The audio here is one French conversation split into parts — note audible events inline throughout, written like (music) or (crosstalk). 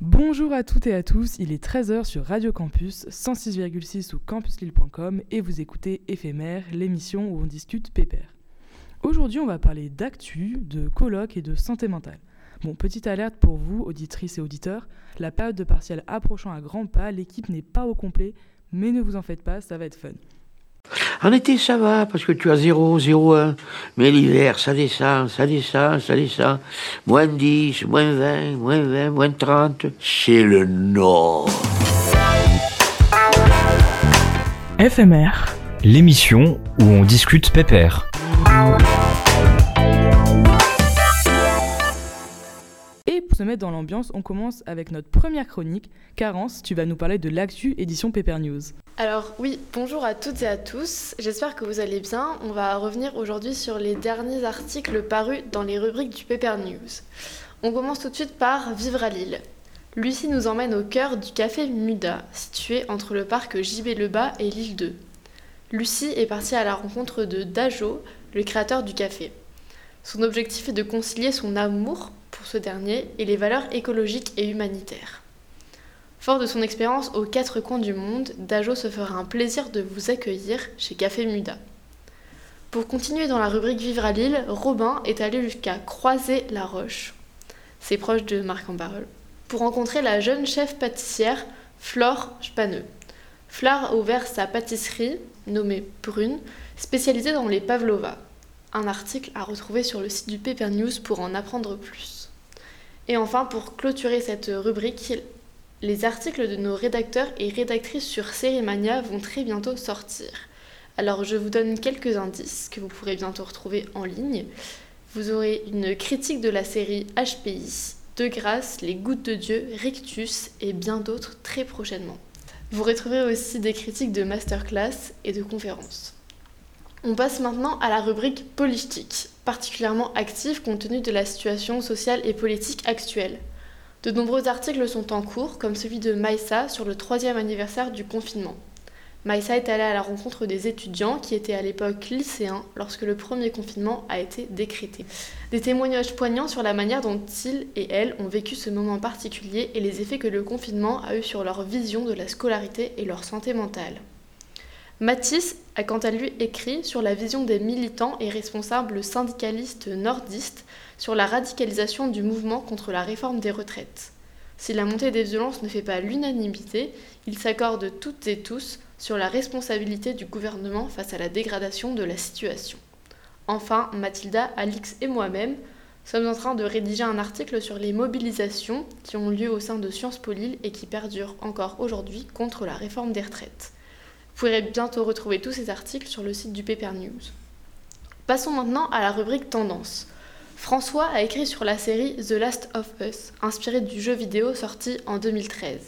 Bonjour à toutes et à tous, il est 13h sur Radio Campus 106,6 ou campuslille.com et vous écoutez Éphémère, l'émission où on discute pépère. Aujourd'hui, on va parler d'actu, de colloques et de santé mentale. Bon, petite alerte pour vous, auditrices et auditeurs, la période de partiel approchant à grands pas, l'équipe n'est pas au complet, mais ne vous en faites pas, ça va être fun. En été, ça va, parce que tu as 0, 0, 1. Mais l'hiver, ça descend, ça descend, ça descend. Moins 10, moins 20, moins 20, moins 30. C'est le nord. FMR. L'émission où on discute pépère. Se mettre dans l'ambiance, on commence avec notre première chronique. Carence, tu vas nous parler de l'actu édition Paper News. Alors oui, bonjour à toutes et à tous, j'espère que vous allez bien. On va revenir aujourd'hui sur les derniers articles parus dans les rubriques du Paper News. On commence tout de suite par Vivre à Lille. Lucie nous emmène au cœur du café Muda, situé entre le parc JB Lebas et l'île 2. Lucie est partie à la rencontre de Dajo, le créateur du café. Son objectif est de concilier son amour pour ce dernier et les valeurs écologiques et humanitaires. Fort de son expérience aux quatre coins du monde, Dajo se fera un plaisir de vous accueillir chez Café Muda. Pour continuer dans la rubrique Vivre à Lille, Robin est allé jusqu'à croiser la roche c'est proche de Marc en pour rencontrer la jeune chef pâtissière Flore Spaneux. Flore a ouvert sa pâtisserie, nommée Brune, spécialisée dans les pavlova. Article à retrouver sur le site du Paper News pour en apprendre plus. Et enfin, pour clôturer cette rubrique, les articles de nos rédacteurs et rédactrices sur Sérimania vont très bientôt sortir. Alors je vous donne quelques indices que vous pourrez bientôt retrouver en ligne. Vous aurez une critique de la série HPI, De grâce, Les gouttes de Dieu, Rictus et bien d'autres très prochainement. Vous retrouverez aussi des critiques de masterclass et de conférences. On passe maintenant à la rubrique politique, particulièrement active compte tenu de la situation sociale et politique actuelle. De nombreux articles sont en cours, comme celui de Maïssa sur le troisième anniversaire du confinement. Maïssa est allée à la rencontre des étudiants qui étaient à l'époque lycéens lorsque le premier confinement a été décrété. Des témoignages poignants sur la manière dont ils et elles ont vécu ce moment particulier et les effets que le confinement a eu sur leur vision de la scolarité et leur santé mentale. Matisse a quant à lui écrit sur la vision des militants et responsables syndicalistes nordistes sur la radicalisation du mouvement contre la réforme des retraites. Si la montée des violences ne fait pas l'unanimité, ils s'accordent toutes et tous sur la responsabilité du gouvernement face à la dégradation de la situation. Enfin, Mathilda, Alix et moi-même sommes en train de rédiger un article sur les mobilisations qui ont lieu au sein de Sciences Po Lille et qui perdurent encore aujourd'hui contre la réforme des retraites. Vous pourrez bientôt retrouver tous ces articles sur le site du Paper News. Passons maintenant à la rubrique Tendance. François a écrit sur la série The Last of Us, inspirée du jeu vidéo sorti en 2013.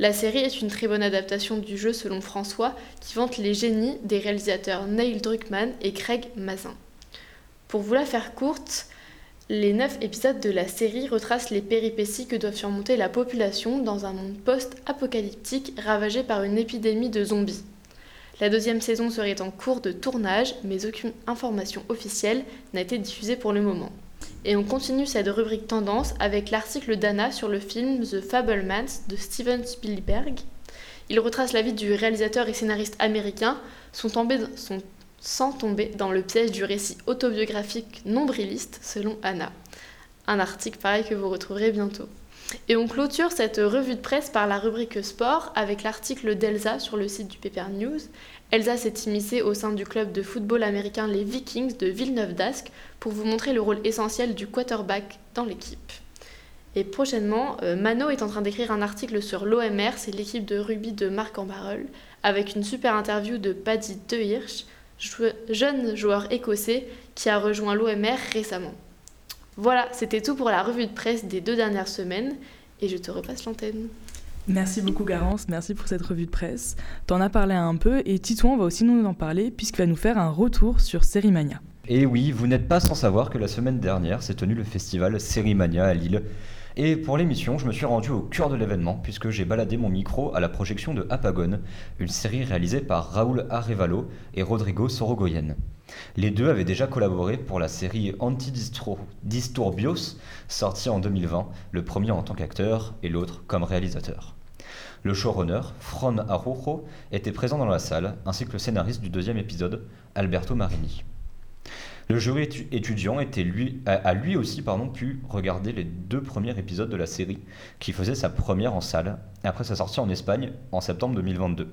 La série est une très bonne adaptation du jeu selon François, qui vante les génies des réalisateurs Neil Druckmann et Craig Mazin. Pour vous la faire courte, les neuf épisodes de la série retracent les péripéties que doit surmonter la population dans un monde post-apocalyptique ravagé par une épidémie de zombies. La deuxième saison serait en cours de tournage, mais aucune information officielle n'a été diffusée pour le moment. Et on continue cette rubrique tendance avec l'article d'Anna sur le film The Fablemans de Steven Spielberg. Il retrace la vie du réalisateur et scénariste américain sans tomber dans le piège du récit autobiographique nombriliste selon Anna. Un article pareil que vous retrouverez bientôt. Et on clôture cette revue de presse par la rubrique sport avec l'article d'Elsa sur le site du Paper News. Elsa s'est immiscée au sein du club de football américain les Vikings de Villeneuve d'Ascq pour vous montrer le rôle essentiel du quarterback dans l'équipe. Et prochainement, euh, Mano est en train d'écrire un article sur l'OMR, c'est l'équipe de rugby de Marc en Barreul, avec une super interview de Paddy De Hirsch, jeune joueur écossais qui a rejoint l'OMR récemment. Voilà, c'était tout pour la revue de presse des deux dernières semaines, et je te repasse l'antenne. Merci beaucoup Garance, merci pour cette revue de presse. T'en as parlé un peu et Titouan va aussi nous en parler puisqu'il va nous faire un retour sur Sérimania. Et oui, vous n'êtes pas sans savoir que la semaine dernière s'est tenu le festival Sérimania à Lille. Et pour l'émission, je me suis rendu au cœur de l'événement puisque j'ai baladé mon micro à la projection de Apagone, une série réalisée par Raoul Arevalo et Rodrigo Sorogoyen. Les deux avaient déjà collaboré pour la série Antidisturbios, sortie en 2020, le premier en tant qu'acteur et l'autre comme réalisateur. Le showrunner, Fron Arrojo, était présent dans la salle, ainsi que le scénariste du deuxième épisode, Alberto Marini. Le jury étudiant a, lui aussi pu regarder les deux premiers épisodes de la série, qui faisait sa première en salle, après sa sortie en Espagne en septembre 2022.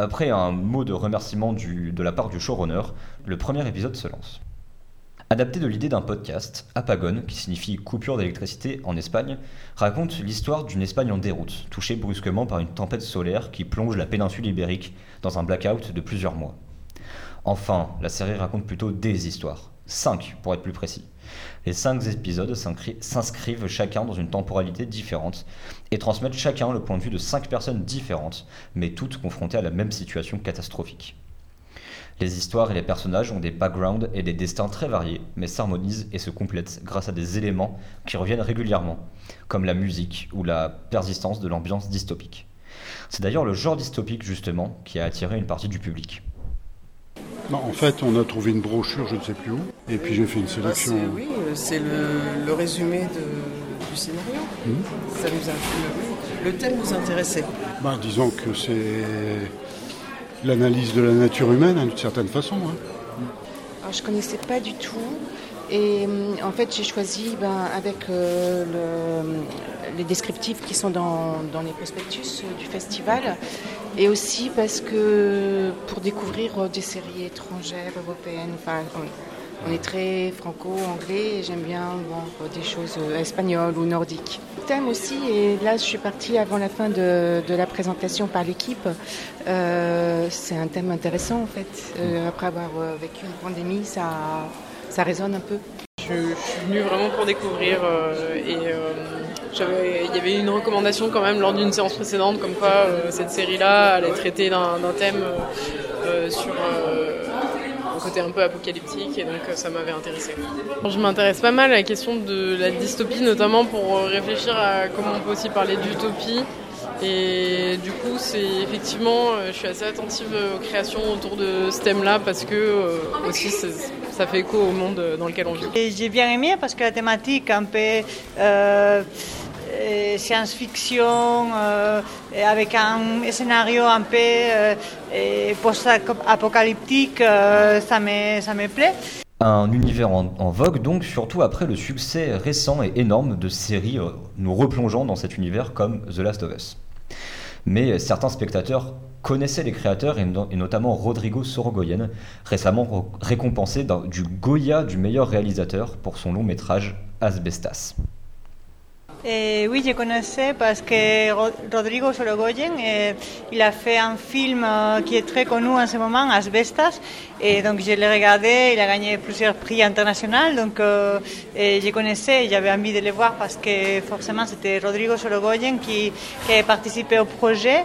Après un mot de remerciement de la part du showrunner, le premier épisode se lance. Adapté de l'idée d'un podcast, Apagone, qui signifie coupure d'électricité en Espagne, raconte l'histoire d'une Espagne en déroute, touchée brusquement par une tempête solaire qui plonge la péninsule ibérique dans un blackout de plusieurs mois. Enfin, la série raconte plutôt des histoires. Cinq, pour être plus précis. Les cinq épisodes s'inscrivent chacun dans une temporalité différente et transmettent chacun le point de vue de cinq personnes différentes, mais toutes confrontées à la même situation catastrophique. Les histoires et les personnages ont des backgrounds et des destins très variés, mais s'harmonisent et se complètent grâce à des éléments qui reviennent régulièrement, comme la musique ou la persistance de l'ambiance dystopique. C'est d'ailleurs le genre dystopique justement qui a attiré une partie du public en fait, on a trouvé une brochure, je ne sais plus où, et puis j'ai fait une bah, sélection. oui, euh, c'est le, résumé du scénario. Hmm. Ça nous le thème nous intéressait. Bah, disons que c'est l'analyse de la nature humaine, hein, d'une certaine façon. Hein. Alors, je ne connaissais pas du tout. Et hum, en fait, j'ai choisi ben, avec euh, les descriptifs qui sont dans, les prospectus du festival. Et aussi parce que pour découvrir euh, des séries étrangères, européennes, enfin, on est très franco-anglais et j'aime bien voir des choses euh, espagnoles ou nordiques. Le thème aussi, et là je suis partie avant la fin de, la présentation par l'équipe, euh, c'est un thème intéressant en fait. après avoir vécu une pandémie, ça, ça résonne un peu. Je, suis venue vraiment pour découvrir et il y avait une recommandation quand même lors d'une séance précédente, comme quoi euh, cette série-là allait traiter d'un thème euh, euh, sur un côté un peu apocalyptique, et donc ça m'avait intéressé. Je m'intéresse pas mal à la question de la dystopie, notamment pour réfléchir à comment on peut aussi parler d'utopie. Et du coup, c'est effectivement, je suis assez attentive aux créations autour de ce thème-là parce que aussi ça fait écho au monde dans lequel on vit. J'ai bien aimé parce que la thématique un peu euh, science-fiction euh, avec un scénario un peu euh, post-apocalyptique, ça, me, ça me plaît. Un univers en, vogue donc, surtout après le succès récent et énorme de séries nous replongeant dans cet univers comme The Last of Us. Mais certains spectateurs connaissaient les créateurs et, notamment Rodrigo Sorogoyen, récemment récompensé du Goya du meilleur réalisateur pour son long métrage Asbestas. Eh, oui, je connaissais parce que Rodrigo Sorogoyen, eh, il a fait un film euh, qui est très connu en ce moment, Asbestas, et donc je l'ai regardé, il a gagné plusieurs prix internationaux, donc euh, je connaissais, j'avais envie de le voir parce que forcément c'était Rodrigo Sorogoyen qui, qui a participé au projet.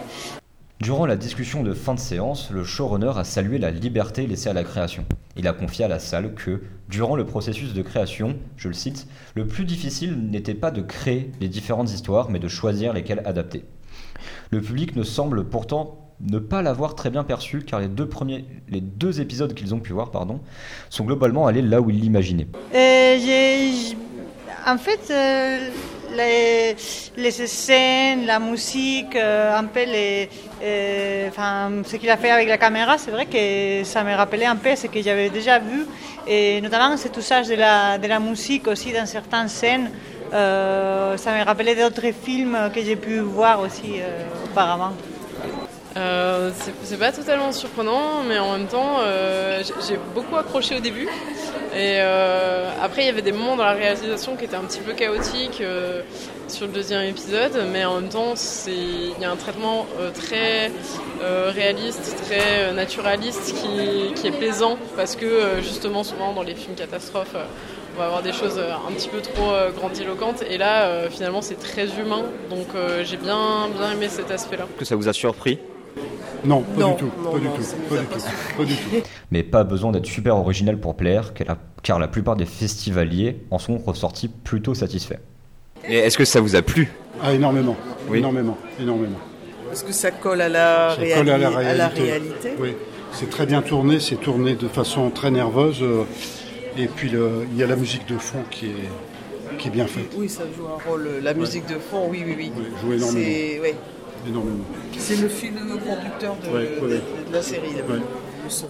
Durant la discussion de fin de séance, le showrunner a salué la liberté laissée à la création. Il a confié à la salle que, durant le processus de création, je le cite, le plus difficile n'était pas de créer les différentes histoires, mais de choisir lesquelles adapter. Le public ne semble pourtant ne pas l'avoir très bien perçu, car les deux, premiers, les deux épisodes qu'ils ont pu voir pardon, sont globalement allés là où ils l'imaginaient. Euh, en fait, euh, les, les, scènes, la musique, euh, un peu les, euh, ce qu'il a fait avec la caméra, c'est vrai que ça me rappelait un peu ce que j'avais déjà vu, et notamment cet usage de la, de la musique aussi dans certaines scènes. Euh, ça me rappelait d'autres films que j'ai pu voir aussi auparavant. Euh, c'est pas totalement surprenant, mais en même temps, euh, j'ai beaucoup accroché au début. Et euh, après, il y avait des moments dans la réalisation qui étaient un petit peu chaotiques sur le deuxième épisode, mais en même temps, il y a un traitement très réaliste, très naturaliste qui, est plaisant parce que justement, souvent dans les films catastrophes, on va avoir des choses un petit peu trop grandiloquentes. Et là, finalement, c'est très humain. Donc, j'ai bien, bien aimé cet aspect-là. Que ça vous a surpris? Non, pas du tout. pas, du tout, pas, du tout. (laughs) Mais pas besoin d'être super original pour plaire, car la plupart des festivaliers en sont ressortis plutôt satisfaits. Et est-ce que ça vous a plu? Ah, énormément. Oui. Énormément, énormément. Est-ce que ça colle à la, Ça réali- colle à la à réalité. la réalité? Oui, c'est très bien tourné, c'est tourné de façon très nerveuse. euh, Et puis le- il y a la musique de fond qui est, qui est bien faite. Oui, ça joue un rôle. La musique de fond, oui, oui, oui. joue énormément. C'est ouais. Énormément. C'est le fil conducteur de, Ouais, ouais, de- la série, le, Ouais. le son.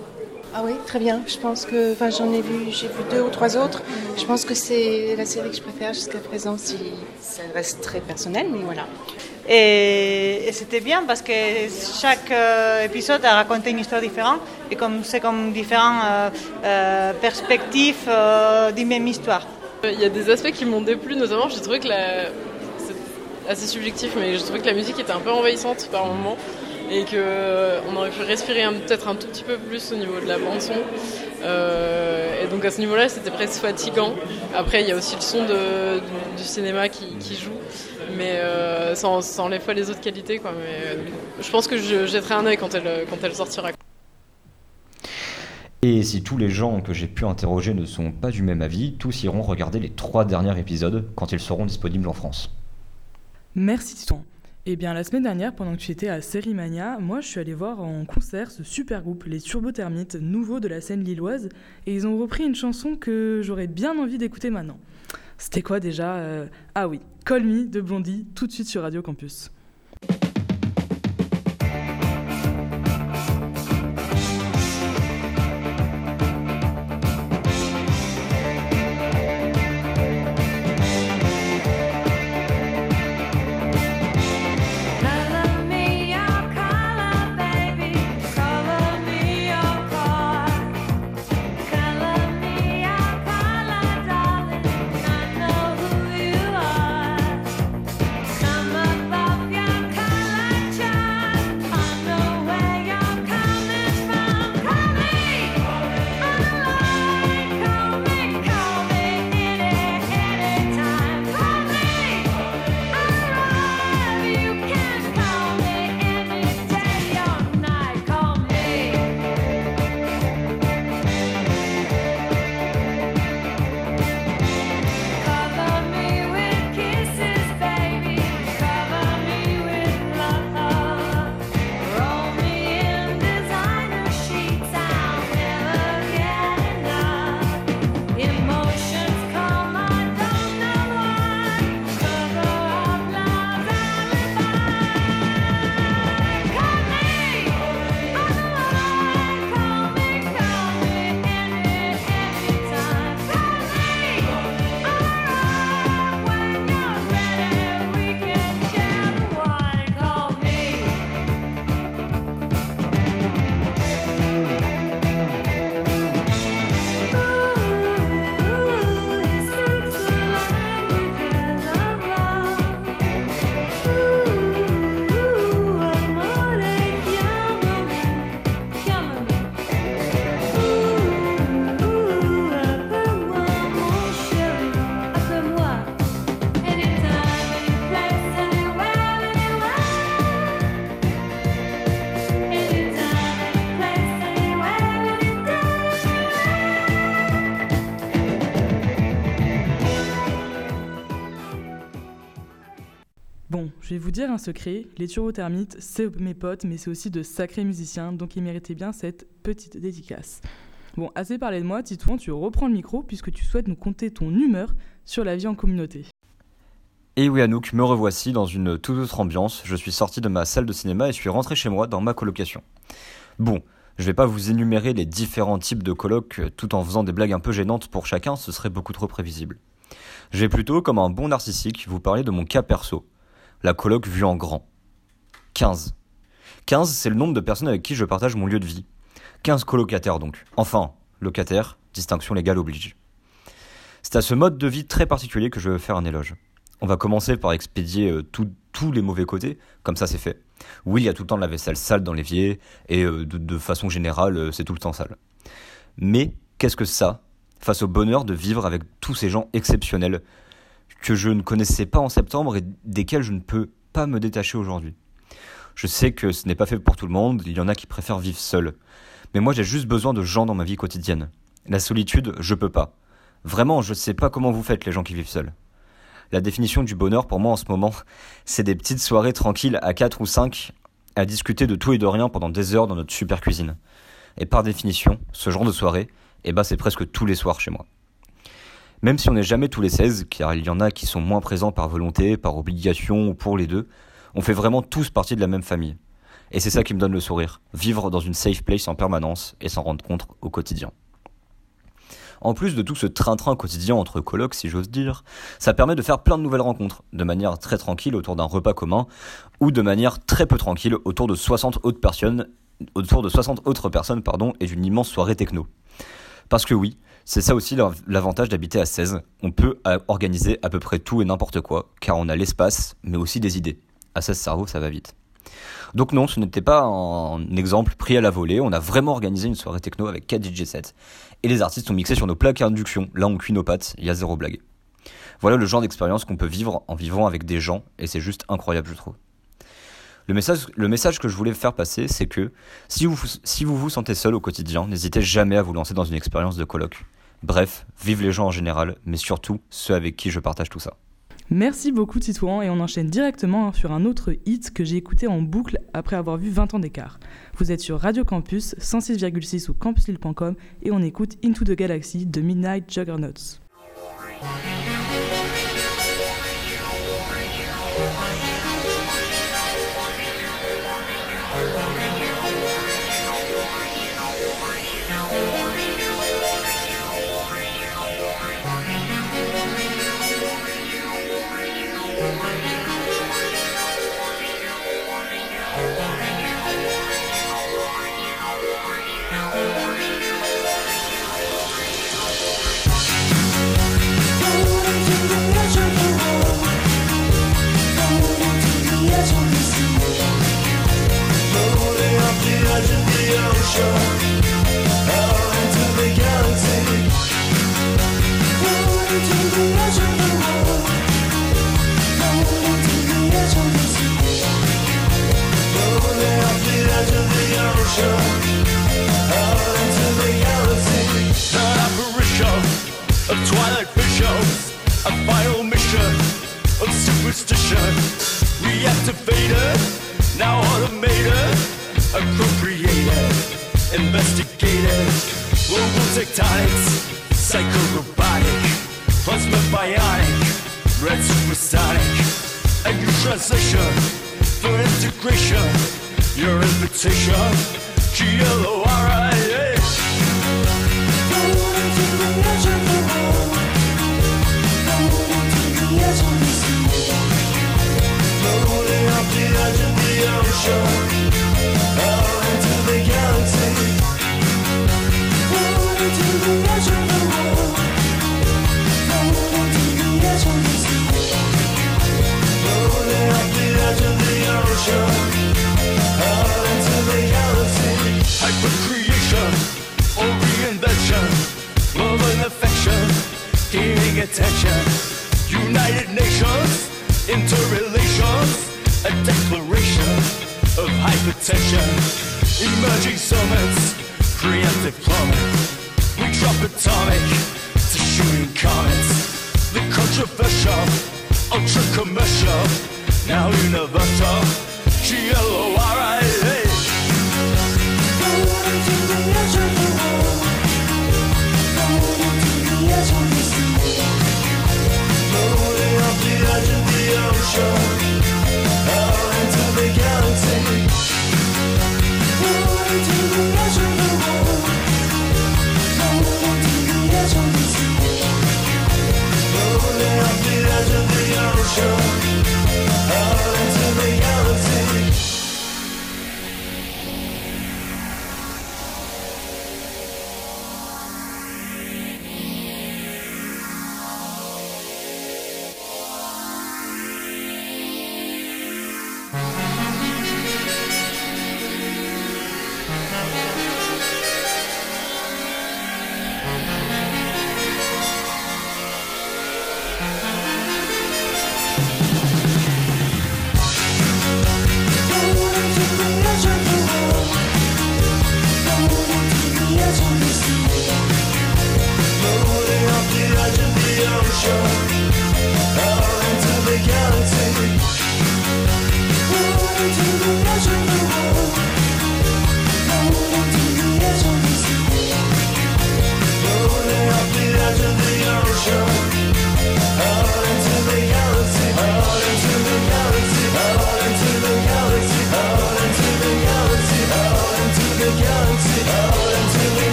Ah oui, très bien. Je pense que, enfin, j'en ai vu, j'ai vu deux ou trois autres. Je pense que c'est la série que je préfère jusqu'à présent, si ça reste très personnel, mais voilà. Et, et c'était bien parce que chaque euh, épisode a raconté une histoire différente et comme c'est comme différentes euh, euh, perspectives euh, d'une même histoire. Il y a des aspects qui m'ont déplu, notamment j'ai trouvé que la... assez subjectif, mais j'ai trouvé que la musique était un peu envahissante par moments et qu'on aurait pu respirer peut-être un tout petit peu plus au niveau de la bande son. Euh, et donc à ce niveau-là, c'était presque fatigant. Après, il y a aussi le son du, cinéma qui, joue, mais euh, sans, sans enlève pas les autres qualités. Quoi. Euh, je pense que je jetterai un œil quand elle, quand elle sortira. Et si tous les gens que j'ai pu interroger ne sont pas du même avis, tous iront regarder les trois derniers épisodes quand ils seront disponibles en France. Merci Titouan. Eh bien, la semaine dernière, pendant que tu étais à Sérimania, moi je suis allée voir en concert ce super groupe, les Turbothermites, nouveau de la scène lilloise, et ils ont repris une chanson que j'aurais bien envie d'écouter maintenant. C'était quoi déjà euh, Ah oui, Call Me de Blondie, tout de suite sur Radio Campus. Un secret, les Turbothermites, c'est mes potes, mais c'est aussi de sacrés musiciens, donc ils méritaient bien cette petite dédicace. Bon, assez parlé de moi, Titouan, tu reprends le micro puisque tu souhaites nous conter ton humeur sur la vie en communauté. Et oui Anouk, me revoici dans une toute autre ambiance. Je suis sorti de ma salle de cinéma et suis rentré chez moi dans ma colocation. Bon, je vais pas vous énumérer les différents types de colocs euh, tout en faisant des blagues un peu gênantes pour chacun, ce serait beaucoup trop prévisible. Je vais plutôt, comme un bon narcissique, vous parler de mon cas perso. La coloc vue en grand. 15. 15, c'est le nombre de personnes avec qui je partage mon lieu de vie. 15 colocataires donc. Enfin, locataire, distinction légale oblige. C'est à ce mode de vie très particulier que je veux faire un éloge. On va commencer par expédier euh, tous les mauvais côtés, comme ça c'est fait. Oui, il y a tout le temps de la vaisselle sale dans l'évier, et euh, de, de façon générale, euh, c'est tout le temps sale. Mais qu'est-ce que ça, face au bonheur de vivre avec tous ces gens exceptionnels que je ne connaissais pas en septembre et desquels je ne peux pas me détacher aujourd'hui Je sais que ce n'est pas fait pour tout le monde, il y en a qui préfèrent vivre seul. Mais moi j'ai juste besoin de gens dans ma vie quotidienne. La solitude, je peux pas. Vraiment, je sais pas comment vous faites les gens qui vivent seuls. La définition du bonheur pour moi en ce moment, (laughs) c'est des petites soirées tranquilles à 4 ou 5 à discuter de tout et de rien pendant des heures dans notre super cuisine. Et par définition, ce genre de soirée, eh ben c'est presque tous les soirs chez moi. Même si on n'est jamais tous les 16, car il y en a qui sont moins présents par volonté, par obligation ou pour les deux, on fait vraiment tous partie de la même famille. Et c'est ça qui me donne le sourire, vivre dans une safe place en permanence et s'en rendre compte au quotidien. En plus de tout ce train-train quotidien entre colocs, si j'ose dire, ça permet de faire plein de nouvelles rencontres, de manière très tranquille autour d'un repas commun, ou de manière très peu tranquille autour de 60 autres personnes, autour de 60 autres personnes, pardon, et d'une immense soirée techno. Parce que oui, c'est ça aussi l'av- l'avantage d'habiter à 16. On peut euh, organiser à peu près tout et n'importe quoi, car on a l'espace, mais aussi des idées. À 16 cerveaux, ça va vite. Donc non, ce n'était pas un exemple pris à la volée, on a vraiment organisé une soirée techno avec 4 DJ sets. Et les artistes ont mixé sur nos plaques à induction, là on cuit nos pâtes, il y a zéro blague. Voilà le genre d'expérience qu'on peut vivre en vivant avec des gens, et c'est juste incroyable je trouve. Le message, le message que je voulais faire passer, c'est que si vous, si vous vous sentez seul au quotidien, n'hésitez jamais à vous lancer dans une expérience de colloque. Bref, vive les gens en général, mais surtout ceux avec qui je partage tout ça. Merci beaucoup Titouan et on enchaîne directement sur un autre hit que j'ai écouté en boucle après avoir vu 20 ans d'écart. Vous êtes sur Radio Campus 106,6 ou campuslille.com et on écoute Into the Galaxy de Midnight Juggernauts.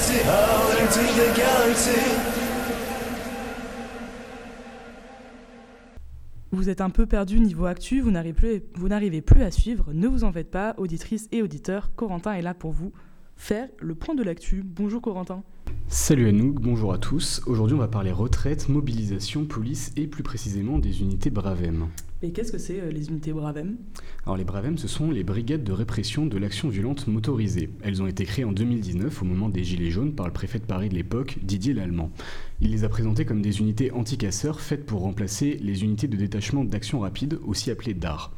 Galaxy, out into the galaxy. Vous êtes un peu perdu niveau actu, vous n'arrivez plus, vous n'arrivez plus à suivre. Ne vous en faites pas, auditrices et auditeurs. Corentin est là pour vous faire le point de l'actu. Bonjour Corentin. Salut Anouk, bonjour à tous. Aujourd'hui, on va parler retraite, mobilisation, police et plus précisément des unités Bravem. Et qu'est-ce que c'est euh, les unités Bravem? Alors les Bravem, ce sont les brigades de répression de l'action violente motorisée. Elles ont été créées en 2019 au moment des Gilets jaunes par le préfet de Paris de l'époque, Didier Lallemand. Il les a présentées comme des unités anti-casseurs faites pour remplacer les unités de détachement d'action rapide, aussi appelées DAR.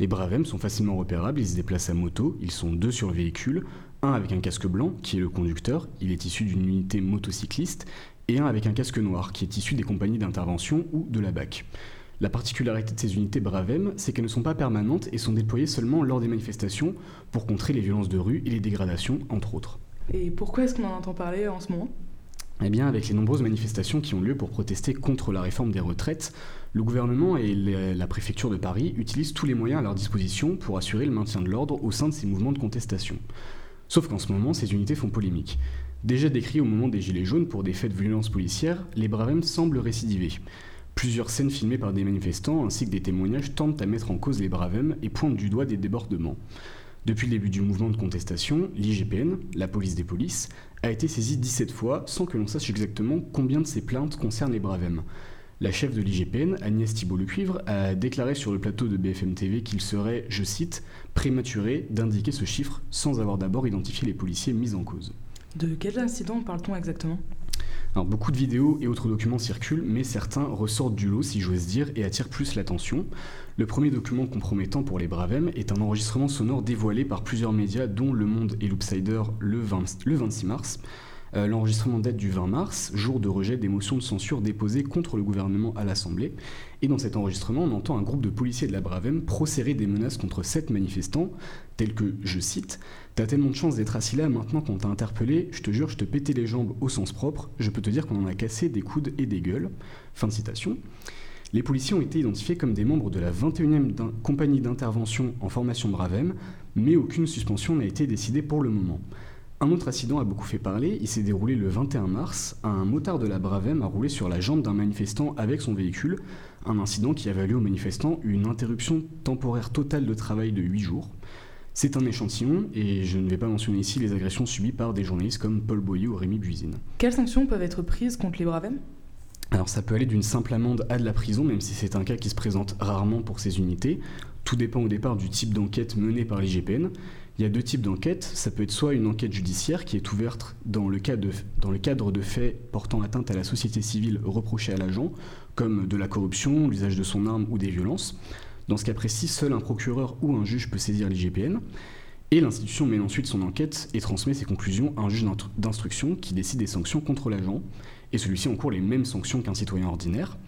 Les Bravem sont facilement repérables, ils se déplacent à moto, ils sont deux sur le véhicule, un avec un casque blanc, qui est le conducteur, il est issu d'une unité motocycliste, et un avec un casque noir, qui est issu des compagnies d'intervention ou de la BAC. La particularité de ces unités Bravem, c'est qu'elles ne sont pas permanentes et sont déployées seulement lors des manifestations pour contrer les violences de rue et les dégradations, entre autres. Et pourquoi est-ce qu'on en entend parler en ce moment? Eh bien, avec les nombreuses manifestations qui ont lieu pour protester contre la réforme des retraites, le gouvernement et la préfecture de Paris utilisent tous les moyens à leur disposition pour assurer le maintien de l'ordre au sein de ces mouvements de contestation. Sauf qu'en ce moment, ces unités font polémique. Déjà décrits au moment des Gilets jaunes pour des faits de violence policière, les Bravem semblent récidiver. Plusieurs scènes filmées par des manifestants ainsi que des témoignages tentent à mettre en cause les Bravem et pointent du doigt des débordements. Depuis le début du mouvement de contestation, l'IGPN, la police des polices, a été saisie 17 fois sans que l'on sache exactement combien de ces plaintes concernent les Bravem. La chef de l'IGPN, Agnès Thibault-Lecuivre, a déclaré sur le plateau de BFM TV qu'il serait, je cite, prématuré d'indiquer ce chiffre sans avoir d'abord identifié les policiers mis en cause. De quels incidents parle-t-on exactement? Beaucoup de vidéos et autres documents circulent, mais certains ressortent du lot, si j'ose dire, et attirent plus l'attention. Le premier document compromettant pour les Bravem est un enregistrement sonore dévoilé par plusieurs médias, dont Le Monde et l'Oopsider le, 20 le 26 mars. Euh, L'enregistrement date du 20 mars, jour de rejet des motions de censure déposées contre le gouvernement à l'Assemblée. Et dans cet enregistrement, on entend un groupe de policiers de la Bravem procérer des menaces contre sept manifestants, tels que, je cite, T'as tellement de chance d'être assis là maintenant qu'on t'a interpellé, je te jure, je te pétais les jambes au sens propre, je peux te dire qu'on en a cassé des coudes et des gueules. Fin de citation. Les policiers ont été identifiés comme des membres de la 21e d'in- compagnie d'intervention en formation Bravem, mais aucune suspension n'a été décidée pour le moment. Un autre incident a beaucoup fait parler, il s'est déroulé le 21 mars. Un motard de la Bravem a roulé sur la jambe d'un manifestant avec son véhicule, un incident qui a valu aux manifestants une interruption temporaire totale de travail de 8 jours. C'est un échantillon, et je ne vais pas mentionner ici les agressions subies par des journalistes comme Paul Boyer ou Rémi Buisine. Quelles sanctions peuvent être prises contre les Bravem? Alors ça peut aller d'une simple amende à de la prison, même si c'est un cas qui se présente rarement pour ces unités. Tout dépend au départ du type d'enquête menée par l'IGPN. Il y a deux types d'enquêtes. Ça peut être soit une enquête judiciaire qui est ouverte dans le, dans le cadre de faits portant atteinte à la société civile reprochée à l'agent, comme de la corruption, l'usage de son arme ou des violences. Dans ce cas précis, seul un procureur ou un juge peut saisir l'IGPN. Et l'institution mène ensuite son enquête et transmet ses conclusions à un juge d'instruction qui décide des sanctions contre l'agent. Et celui-ci encourt les mêmes sanctions qu'un citoyen ordinaire.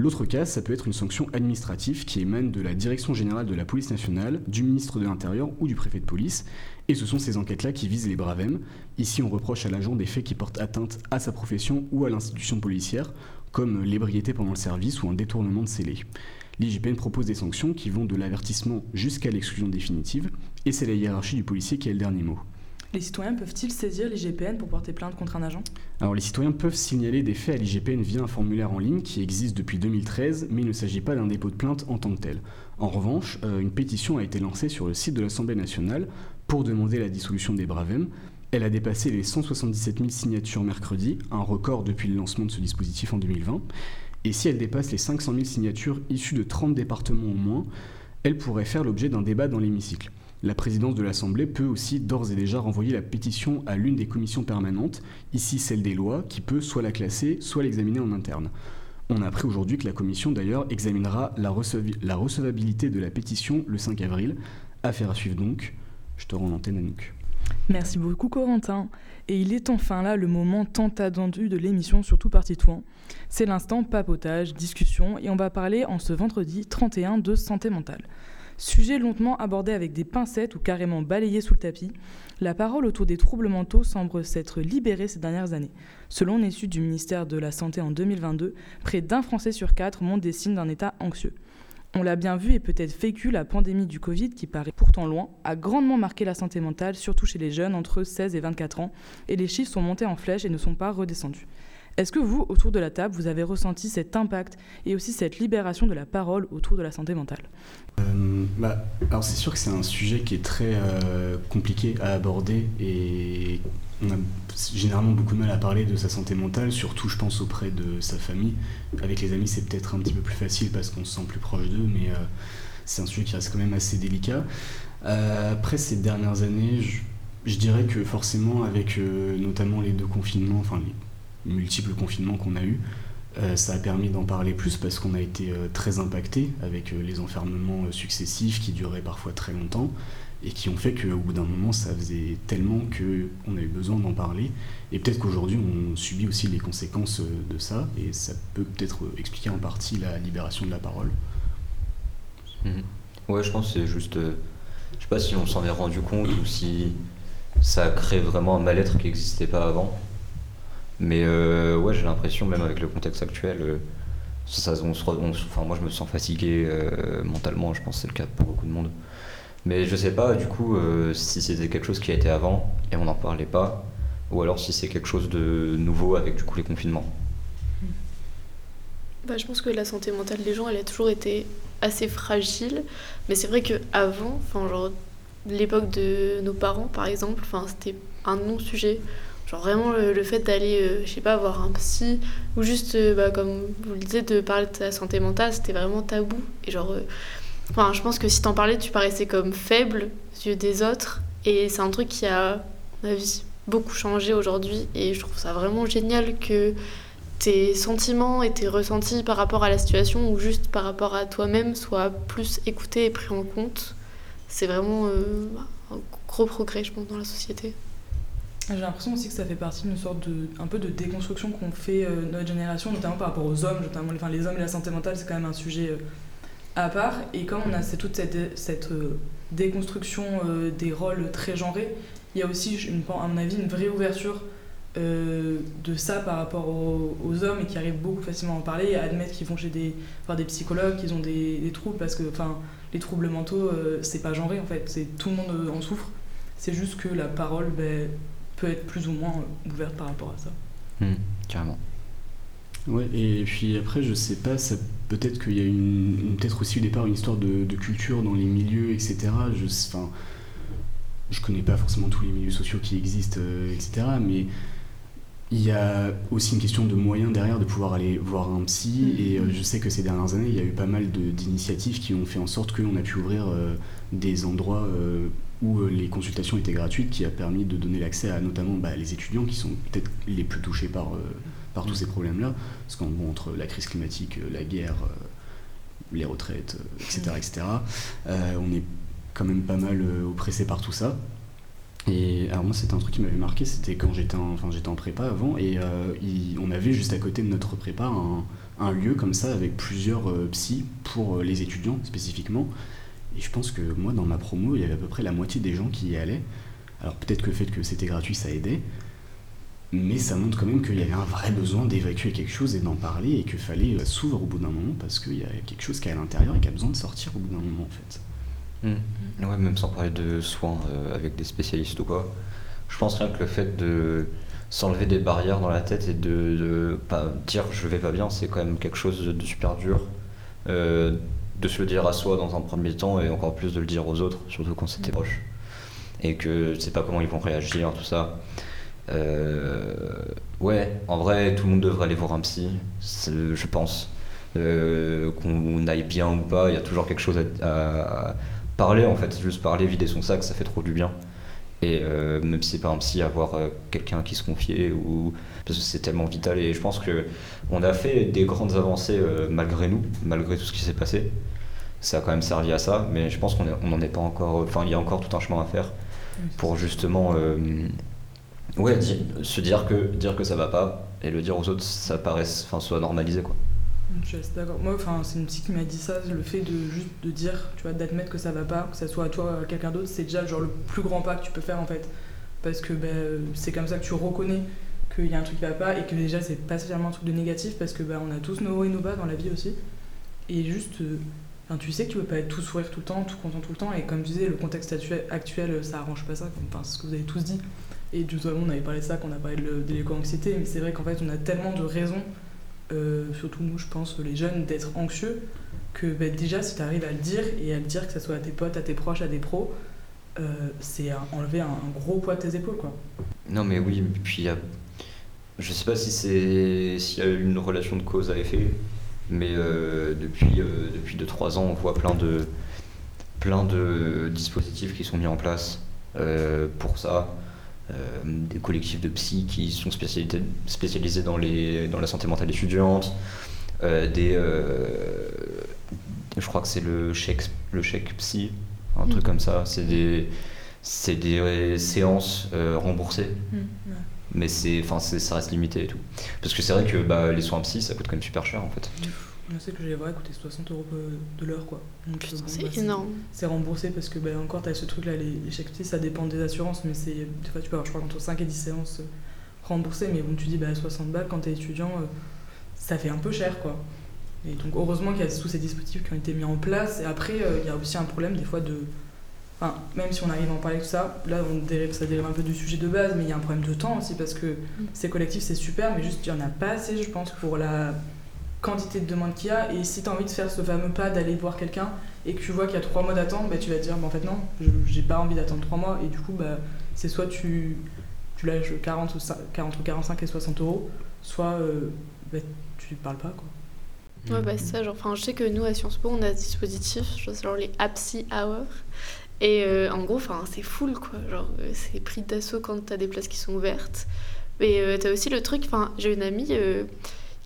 L'autre cas, ça peut être une sanction administrative qui émane de la Direction générale de la police nationale, du ministre de l'Intérieur ou du préfet de police. Et ce sont ces enquêtes-là qui visent les Bravem. Ici, on reproche à l'agent des faits qui portent atteinte à sa profession ou à l'institution policière, comme l'ébriété pendant le service ou un détournement de scellé. L'IGPN propose des sanctions qui vont de l'avertissement jusqu'à l'exclusion définitive, et c'est la hiérarchie du policier qui a le dernier mot. Les citoyens peuvent-ils saisir l'IGPN pour porter plainte contre un agent? Alors les citoyens peuvent signaler des faits à l'IGPN via un formulaire en ligne qui existe depuis 2013, mais il ne s'agit pas d'un dépôt de plainte en tant que tel. En revanche, euh, une pétition a été lancée sur le site de l'Assemblée nationale pour demander la dissolution des Bravem. Elle a dépassé les 177 000 signatures mercredi, un record depuis le lancement de ce dispositif en 2020. Et si elle dépasse les 500 000 signatures issues de 30 départements au moins, elle pourrait faire l'objet d'un débat dans l'hémicycle. La présidence de l'Assemblée peut aussi d'ores et déjà renvoyer la pétition à l'une des commissions permanentes, ici celle des lois, qui peut soit la classer, soit l'examiner en interne. On a appris aujourd'hui que la commission d'ailleurs examinera la, recevabilité de la pétition le 5 avril. Affaire à suivre donc. Je te rends l'antenne à Nouk. Merci beaucoup Corentin. Et il est enfin là le moment tant attendu de l'émission Surtout Parti Touan. C'est l'instant papotage, discussion, et on va parler en ce vendredi 31 de santé mentale. Sujet longtemps abordé avec des pincettes ou carrément balayé sous le tapis, la parole autour des troubles mentaux semble s'être libérée ces dernières années. Selon une étude du ministère de la Santé en 2022, près d'un Français sur quatre montre des signes d'un état anxieux. On l'a bien vu et peut-être vécu, la pandémie du Covid, qui paraît pourtant loin, a grandement marqué la santé mentale, surtout chez les jeunes entre 16 et 24 ans, et les chiffres sont montés en flèche et ne sont pas redescendus. Est-ce que vous, autour de la table, vous avez ressenti cet impact et aussi cette libération de la parole autour de la santé mentale? Euh, bah, alors c'est sûr que c'est un sujet qui est très euh, compliqué à aborder et on a généralement beaucoup de mal à parler de sa santé mentale, surtout je pense auprès de sa famille. Avec les amis c'est peut-être un petit peu plus facile parce qu'on se sent plus proche d'eux, mais euh, c'est un sujet qui reste quand même assez délicat. Après ces dernières années, je, je dirais que forcément avec notamment les deux confinements, enfin les multiples confinements qu'on a eus, euh, ça a permis d'en parler plus parce qu'on a été euh, très impacté avec euh, les enfermements successifs qui duraient parfois très longtemps et qui ont fait qu'au bout d'un moment ça faisait tellement qu'on a eu besoin d'en parler et peut-être qu'aujourd'hui on subit aussi les conséquences de ça et ça peut peut-être expliquer en partie la libération de la parole. Mhm. Ouais, je pense que c'est juste. je sais pas si on s'en est rendu compte ou si ça crée vraiment un mal-être qui n'existait pas avant. Mais euh, ouais, j'ai l'impression, même avec le contexte actuel, euh, ça, se on enfin, moi je me sens fatigué euh, mentalement, je pense que c'est le cas pour beaucoup de monde. Mais je sais pas du coup si c'était quelque chose qui a été avant et on n'en parlait pas, ou alors si c'est quelque chose de nouveau avec du coup les confinements. Bah, je pense que la santé mentale des gens, elle a toujours été assez fragile. Mais c'est vrai qu'avant, enfin, genre, l'époque de nos parents, par exemple, c'était un non-sujet. Genre vraiment le, fait d'aller, euh, je sais pas, voir un psy, ou juste, euh, bah, comme vous le disiez, de parler de ta santé mentale, c'était vraiment tabou. Et genre, euh, enfin, je pense que si t'en parlais, tu paraissais comme faible aux yeux des autres. Et c'est un truc qui a, à mon avis, beaucoup changé aujourd'hui. Et je trouve ça vraiment génial que tes sentiments et tes ressentis par rapport à la situation ou juste par rapport à toi-même soient plus écoutés et pris en compte. C'est vraiment un gros progrès, je pense, dans la société. J'ai l'impression aussi que ça fait partie d'une sorte de, un peu de déconstruction qu'on fait euh, notre génération, notamment par rapport aux hommes, notamment enfin, les hommes et la santé mentale, c'est quand même un sujet euh, à part. Et comme on a toute cette, cette euh, déconstruction euh, des rôles très genrés, il y a aussi, une, à mon avis, une vraie ouverture de ça par rapport aux, hommes et qui arrivent beaucoup facilement à en parler et à admettre qu'ils vont chez des, voir des psychologues, qu'ils ont des, troubles, parce que enfin, les troubles mentaux, c'est pas genré en fait, tout le monde en souffre. C'est juste que la parole ben, peut être plus ou moins euh, ouverte par rapport à ça. Hmm, carrément. Ouais, et puis après, je sais pas, ça peut-être qu'il y a une, peut-être aussi au départ une histoire de, de culture dans les milieux, etc. Je, enfin, je connais pas forcément tous les milieux sociaux qui existent, euh, etc. Mais il y a aussi une question de moyens derrière de pouvoir aller voir un psy. Et euh, je sais que ces dernières années, il y a eu pas mal d'initiatives qui ont fait en sorte qu'on a pu ouvrir euh, des endroits euh, où euh, les consultations étaient gratuites, qui a permis de donner l'accès à notamment bah, les étudiants qui sont peut-être les plus touchés par, euh, par tous ces problèmes-là. Parce qu'en bon, entre la crise climatique, euh, la guerre, euh, les retraites, etc., etc., euh, on est quand même pas mal oppressé par tout ça. Et alors moi, c'était un truc qui m'avait marqué, c'était quand j'étais en, enfin, j'étais en prépa avant, et il- on avait juste à côté de notre prépa un, un lieu comme ça avec plusieurs psys pour les étudiants spécifiquement. Et je pense que moi, dans ma promo, il y avait à peu près la moitié des gens qui y allaient. Alors peut-être que le fait que c'était gratuit, ça aidait, mais ça montre quand même qu'il y avait un vrai besoin d'évacuer quelque chose et d'en parler, et qu'il fallait euh, s'ouvrir au bout d'un moment, parce qu'il y a quelque chose qui est à l'intérieur et qui a besoin de sortir au bout d'un moment en fait. Hmm. Ouais, même sans parler de soins euh, avec des spécialistes ou quoi. Je pense rien que le fait de s'enlever des barrières dans la tête et de, de pas dire je vais pas bien, c'est quand même quelque chose de super dur. Euh, de se le dire à soi dans un premier temps et encore plus de le dire aux autres, surtout quand c'était proche. Et que je sais pas comment ils vont réagir, tout ça. Euh, ouais, en vrai, tout le monde devrait aller voir un psy, je pense. Euh, qu'on aille bien ou pas, il y a toujours quelque chose à parler en fait, juste parler, vider son sac, ça fait trop du bien. Et euh, même si c'est pas un psy, avoir euh, quelqu'un qui se confier, ou... parce que c'est tellement vital. Et je pense que on a fait des grandes avancées euh, malgré nous, malgré tout ce qui s'est passé. Ça a quand même servi à ça, mais je pense qu'on n'en est pas encore. Enfin, il y a encore tout un chemin à faire pour justement. euh, ouais, di- se dire que, dire que ça va pas et le dire aux autres, ça paraisse, enfin, soit normalisé quoi. D'accord. Moi, enfin, c'est une psy qui m'a dit ça, le fait de juste de dire, tu vois, d'admettre que ça va pas, que ça soit à toi ou à quelqu'un d'autre, c'est déjà genre le plus grand pas que tu peux faire en fait. Parce que ben, c'est comme ça que tu reconnais qu'il y a un truc qui va pas et que déjà c'est pas spécialement un truc de négatif parce que ben, on a tous nos hauts et nos bas dans la vie aussi. Et juste euh, tu sais que tu peux pas être tout sourire tout le temps, tout content tout le temps, et comme tu disais, le contexte actuel, ça arrange pas ça, enfin, c'est ce que vous avez tous dit. Et justement, on avait parlé de ça, qu'on a parlé de, l'éco-anxiété, mais c'est vrai qu'en fait, on a tellement de raisons, surtout nous, je pense, les jeunes, d'être anxieux, que bah, déjà, si tu arrives à le dire, et à le dire, que ce soit à tes potes, à tes proches, à des pros, euh, c'est enlever un, gros poids de tes épaules, quoi. Non, mais oui, puis y a- je sais pas si c'est s'il y a une relation de cause à effet, mais euh, depuis euh, depuis 2-3 ans, on voit plein de plein de dispositifs qui sont mis en place euh, pour ça. Euh, des collectifs de psy qui sont spécialisés, dans, les, dans la santé mentale étudiante, euh, des, euh, je crois que c'est le chèque, le chèque psy, un truc comme ça. C'est des, c'est des séances remboursées, mais c'est, enfin, ça reste limité et tout. Parce que c'est vrai que bah, les soins psy, ça coûte quand même super cher en fait. Je sais que les vois coûter 60 euros de l'heure, quoi. Donc, bon, c'est bah, énorme. C'est remboursé parce que, bah, encore, t'as ce truc-là, les, les chèques ça dépend des assurances, mais c'est. Des fois, tu peux avoir, je crois, entre 5 et 10 séances euh, remboursées, mais bon, tu dis, bah, 60 balles quand t'es étudiant, euh, ça fait un peu cher, quoi. Et donc, heureusement qu'il y a tous ces dispositifs qui ont été mis en place. Et après, euh, il y a aussi un problème, des fois, de. Enfin, même si on arrive à en parler tout ça, là, on dérive, ça dérive un peu du sujet de base, mais il y a un problème de temps aussi parce que ces collectifs, c'est super, mais juste, il n'y en a pas assez, je pense, pour la quantité de demandes qu'il y a. Et si tu as envie de faire ce fameux pas d'aller voir quelqu'un et que tu vois qu'il y a trois mois d'attente, bah, tu vas te dire, bah, en fait, non, j'ai pas envie d'attendre trois mois. Et du coup, bah, c'est soit tu, tu lâches 40 ou, 5 40 ou 45 et 60 euros, soit euh, bah, tu parles pas, quoi. Ouais, bah, c'est ça. Genre, je sais que nous, à Sciences Po, on a ce dispositif, genre les Happy Hour. Et euh, en gros, c'est full, quoi. Genre, euh, c'est pris d'assaut quand t'as des places qui sont ouvertes. Mais euh, t'as aussi le truc, j'ai une amie euh,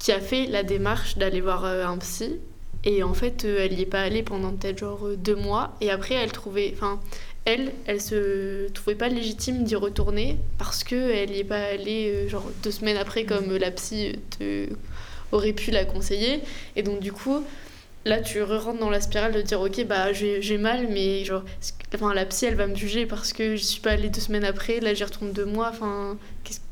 qui a fait la démarche d'aller voir euh, un psy. Et en fait, euh, elle y est pas allée pendant peut-être genre euh, deux mois. Et après, elle trouvait, enfin, elle, elle se trouvait pas légitime d'y retourner parce que elle y est pas allée genre deux semaines après comme la psy te aurait pu la conseiller. Et donc du coup, là tu re-rentres dans la spirale de dire ok bah j'ai mal mais genre enfin la psy elle va me juger parce que je suis pas allée deux semaines après, là j'y retourne deux mois. Enfin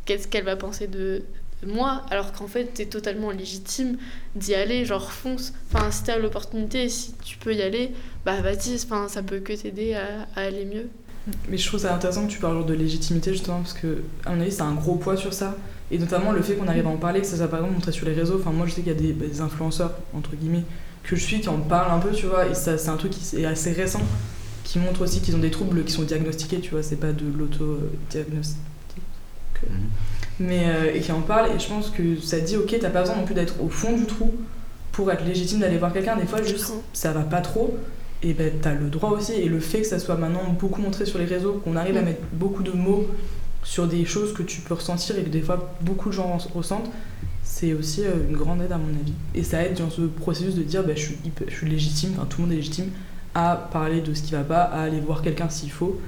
qu'est-ce qu'elle va penser de moi alors qu'en fait t'es totalement légitime d'y aller genre fonce. Enfin si t'as l'opportunité si tu peux y aller bah vas-y enfin ça peut que t'aider à, à aller mieux. Mais je trouve ça intéressant que tu parles de légitimité justement parce que à mon avis c'est un gros poids sur ça. Et notamment le fait qu'on arrive à en parler que ça soit par exemple montré sur les réseaux. Enfin moi je sais qu'il y a des, bah, des influenceurs entre guillemets que je suis qui en parlent un peu tu vois. Et ça c'est un truc qui est assez récent qui montre aussi qu'ils ont des troubles qui sont diagnostiqués tu vois. C'est pas de l'auto-diagnostic mais euh, et qui en parlent et je pense que ça dit ok t'as pas besoin non plus d'être au fond du trou pour être légitime d'aller voir quelqu'un. Des fois juste ça va pas trop. Et ben t'as le droit aussi et le fait que ça soit maintenant beaucoup montré sur les réseaux qu'on arrive à mettre beaucoup de mots sur des choses que tu peux ressentir et que des fois beaucoup de gens res- ressentent c'est aussi euh, une grande aide à mon avis. Et ça aide dans ce processus de dire bah, je, suis hyper- je suis légitime enfin tout le monde est légitime à parler de ce qui va pas à aller voir quelqu'un s'il faut.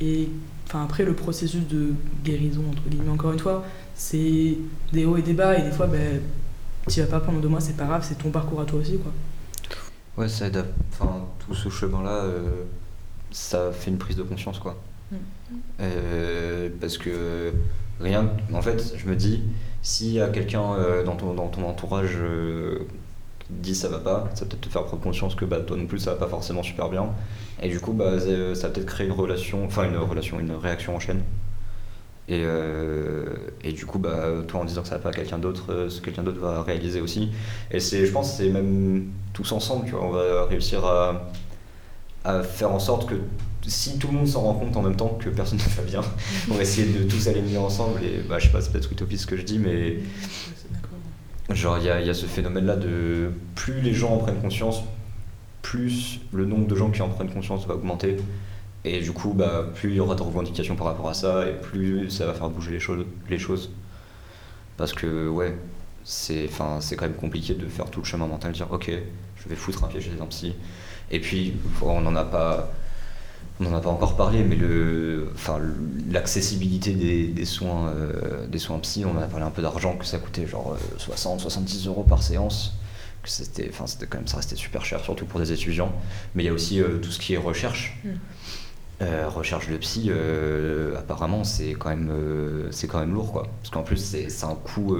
Et enfin après le processus de guérison entre guillemets encore une fois c'est des hauts et des bas et des fois ben tu vas pas pendant deux mois c'est pas grave c'est ton parcours à toi aussi quoi Ouais, ça aide à- Enfin, tout ce chemin-là, euh, ça fait une prise de conscience, quoi. Mm. Euh, parce que rien. En fait, je me dis, s'il y a quelqu'un euh, dans, ton, dans ton entourage qui te dit ça va pas, ça peut-être te faire prendre conscience que bah, toi non plus ça va pas forcément super bien. Et du coup, bah, ça va peut-être créer une relation, enfin une relation, une réaction en chaîne. Et, euh, et du coup, bah, toi en disant que ça va pas à quelqu'un d'autre, euh, ce quelqu'un d'autre va réaliser aussi. Et c'est, je pense que c'est même tous ensemble, tu vois, on va réussir à, à faire en sorte que si tout le monde s'en rend compte en même temps que personne (laughs) ne va bien, on va essayer de tous aller mieux ensemble. Et bah, je sais pas, c'est peut-être utopiste ce que je dis, mais genre il y a, il y a ce phénomène-là de plus les gens en prennent conscience, plus le nombre de gens qui en prennent conscience va augmenter. Et du coup, bah, plus il y aura de revendications par rapport à ça, et plus ça va faire bouger les choses. Les choses. Parce que, ouais, c'est quand même compliqué de faire tout le chemin mental, dire ok, je vais foutre un pied chez un psy. Et puis, on n'en a pas. On a pas encore parlé, mais l'accessibilité des, soins, euh, des soins psy, on a parlé un peu d'argent, que ça coûtait genre euh, 60, 70 euros par séance, c'était, enfin, c'était quand même, ça restait super cher, surtout pour des étudiants. Mais il y a aussi euh, tout ce qui est recherche. Mm. Euh, recherche de psy, euh, apparemment, c'est quand même, c'est quand même lourd, quoi. Parce qu'en plus, c'est, un coût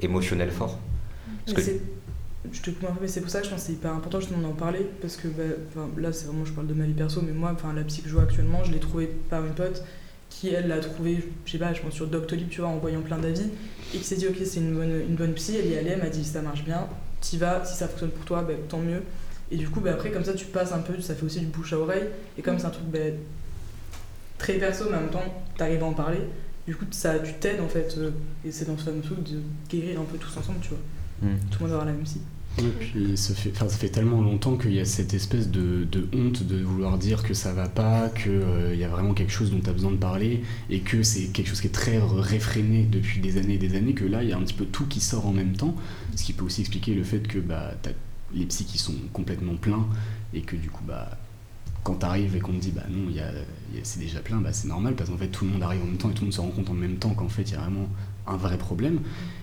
émotionnel fort. Parce Mais que- c'est- je te coupe un peu, mais c'est pour ça que je pense que c'est hyper important justement d'en parler, parce que bah, là, c'est vraiment, je parle de ma vie perso, mais moi, enfin, la psy que je vois actuellement, je l'ai trouvée par une pote qui, elle, l'a trouvée, je sais pas, je pense sur Doctolib, tu vois, en voyant plein d'avis, et qui s'est dit, ok, c'est une bonne, une bonne psy, elle y allée, elle m'a dit, ça marche bien, t'y vas, si ça fonctionne pour toi, bah, tant mieux. Et du coup, bah, après, comme ça, tu passes un peu, ça fait aussi du bouche à oreille, et comme c'est un truc bah, très perso, mais en même temps, t'arrives à en parler, du coup, ça, tu t'aides en fait, euh, et c'est dans ce fameux truc de guérir un peu tous ensemble, tu vois. Mm. Tout le monde aura la même psy. Puis ça fait, fait tellement longtemps qu'il y a cette espèce de, honte de vouloir dire que ça va pas, qu'il y a vraiment quelque chose dont tu as besoin de parler, et que c'est quelque chose qui est très réfréné depuis des années et des années, que là, il y a un petit peu tout qui sort en même temps, ce qui peut aussi expliquer le fait que bah, tu les psys qui sont complètement pleins, et que du coup, bah, quand t'arrives et qu'on te dit bah non, y a, y a- c'est déjà plein, bah, c'est normal, parce qu'en fait, tout le monde arrive en même temps, et tout le monde se rend compte en même temps qu'en fait, il y a vraiment un vrai problème.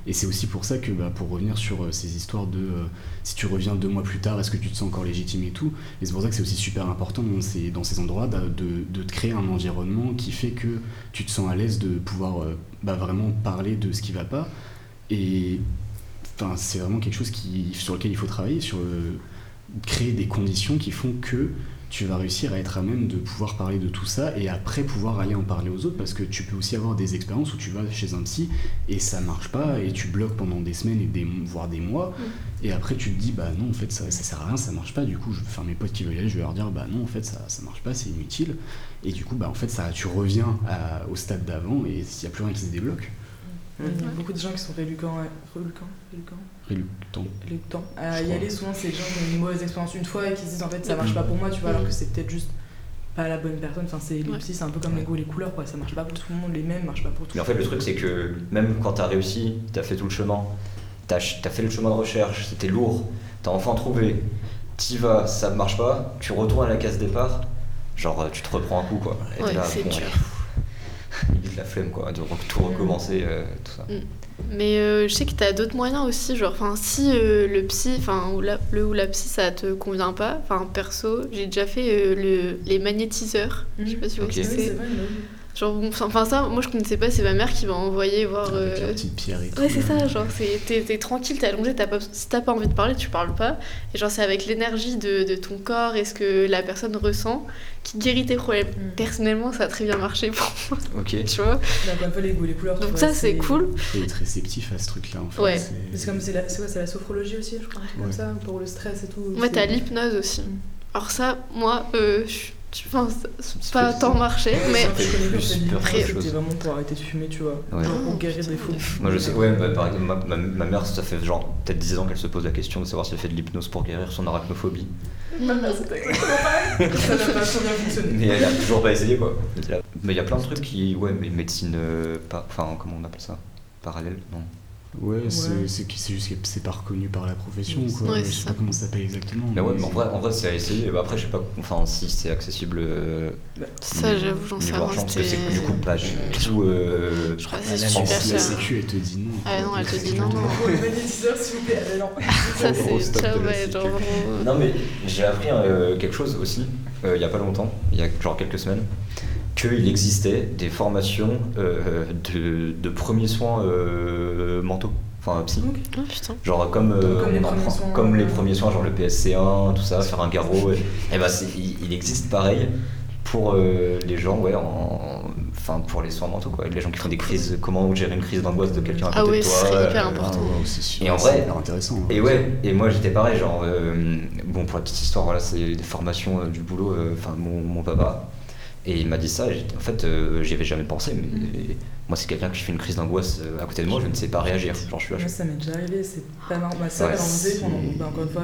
Et c'est aussi pour ça que, bah, pour revenir sur euh, ces histoires de euh, si tu reviens deux mois plus tard, est-ce que tu te sens encore légitime et tout, et c'est pour ça que c'est aussi super important dans ces, dans ces endroits de, de te créer un environnement qui fait que tu te sens à l'aise de pouvoir euh, bah, vraiment parler de ce qui va pas. Et c'est vraiment quelque chose qui, sur lequel il faut travailler, sur créer des conditions qui font que tu vas réussir à être à même de pouvoir parler de tout ça et après pouvoir aller en parler aux autres parce que tu peux aussi avoir des expériences où tu vas chez un psy et ça marche pas et tu bloques pendant des semaines et des voire des mois et après tu te dis bah non en fait ça, ça sert à rien ça marche pas. Du coup je vais faire mes potes qui veulent y aller je vais leur dire bah non en fait ça, ça marche pas c'est inutile. Et du coup bah en fait ça tu reviens à- au stade d'avant et s'il y a plus rien qui se débloque Il y a beaucoup de gens qui sont réluctants, ouais. réluctants, réluctants, réluctant réluctants à Je y crois. aller. Souvent, c'est des gens qui ont une mauvaise expérience une fois et qui se disent en fait ça marche pas pour moi, tu vois, alors que c'est peut-être juste pas la bonne personne. Enfin, c'est Ouais. c'est un peu comme les goûts les couleurs, quoi. Ça marche pas pour tout le monde, les mêmes marchent pas pour tout Mais en fait, le truc, c'est que même quand t'as réussi, t'as fait tout le chemin, t'as as fait le chemin de recherche, c'était lourd, t'as enfin trouvé, t'y vas, ça ne marche pas, tu retournes à la case départ, genre tu te reprends un coup quoi. Et t'es Ouais, là, c'est bon, dur. La flemme quoi, de tout recommencer, euh, tout ça. Mais euh, je sais que tu as d'autres moyens aussi, genre, enfin, si euh, le psy, enfin, ou la, le ou la psy, ça te convient pas, enfin, perso, j'ai déjà fait euh, le, les magnétiseurs, je sais pas si vous Ok. voyez ce que Oui, Genre, bon, enfin, ça, moi je connaissais pas, c'est ma mère qui m'a envoyé voir. avec euh, la petite pierre et tout Ouais, c'est ça, genre, c'est- t'es t'es tranquille, t'es allongé, t'as pas, si t'as pas envie de parler, tu parles pas. Et genre, c'est avec l'énergie de, de ton corps et ce que la personne ressent qui guérit tes problèmes. Personnellement, ça a très bien marché pour moi, Ok. (laughs) tu vois. Une fois, les les couleurs. Donc, vois, ça, c'est cool. faut être réceptif à ce truc là en fait Ouais. c'est- comme c'est la, c'est quoi, c'est la sophrologie aussi, je crois, un truc Ouais. comme ça, pour le stress et tout. Ouais, t'as l'hypnose aussi. Alors, ça, moi, euh, je- tu- c'est pas tant marché, mais. c'était vraiment pour arrêter de fumer, tu vois. Ouais. Genre pour guérir des fous. Moi je sais, ouais, bah, par exemple, ma, ma- ma mère, ça fait genre peut-être 10 ans qu'elle se pose la question de savoir si elle fait de l'hypnose pour guérir son arachnophobie. C'était exactement (laughs) pareil. Ça n'a pas trop bien fonctionné. Mais elle a toujours pas essayé quoi. Mais il y a plein de trucs qui, ouais, mais médecine, euh, pas, enfin, comment on appelle ça? Parallèle Non? Ouais, c'est Ouais. c'est juste que c'est pas reconnu par la profession, Ouais, quoi. c'est je sais ça. pas comment ça s'appelle exactement. Mais ouais, mais en vrai, en vrai c'est à essayer. Bah, Après, je sais pas, enfin, si c'est accessible. euh, Ça, j'avoue, j'en sais rien. parce que c'est du coup pas du tout. euh, Je crois que c'est la, super la cher. sécu, elle te dit non. Ah non, elle te dit non, non. Pour le magnétiseur, s'il vous plaît. Non. (laughs) Ça, c'est ciao, la ouais, genre. Non, mais j'ai appris euh, quelque chose aussi, euh, il y a pas longtemps, il y a genre quelques semaines, qu'il existait des formations euh, de, de premiers soins euh, mentaux, enfin psy. Oh putain. Genre comme, euh, Comme les on premiers soins, comme les premiers soins, genre le PSC1, tout ça, faire un garrot. Et, et bah c'est- il, il existe pareil pour euh, les gens, ouais, en, enfin pour les soins mentaux quoi. Les gens qui font des crises, comment gérer une crise d'angoisse de quelqu'un à côté Ah ouais, de toi. ce serait hyper euh, important. Ah, ouais, c'est sûr, Et en c'est vrai- hyper intéressant. hein. et ouais, et moi j'étais pareil, genre, euh, bon pour la petite histoire, voilà, c'est des formations euh, du boulot, euh, enfin mon, mon papa, et il m'a dit ça, et en fait euh, j'y avais jamais pensé, mais Mm. moi c'est quelqu'un qui fait une crise d'angoisse euh, à côté de moi, je ne sais pas réagir, genre je suis là, Moi, ça m'est déjà arrivé, c'est pas marrant. Ma soeur, Ouais, elle en faisait pendant. Bah, encore une fois,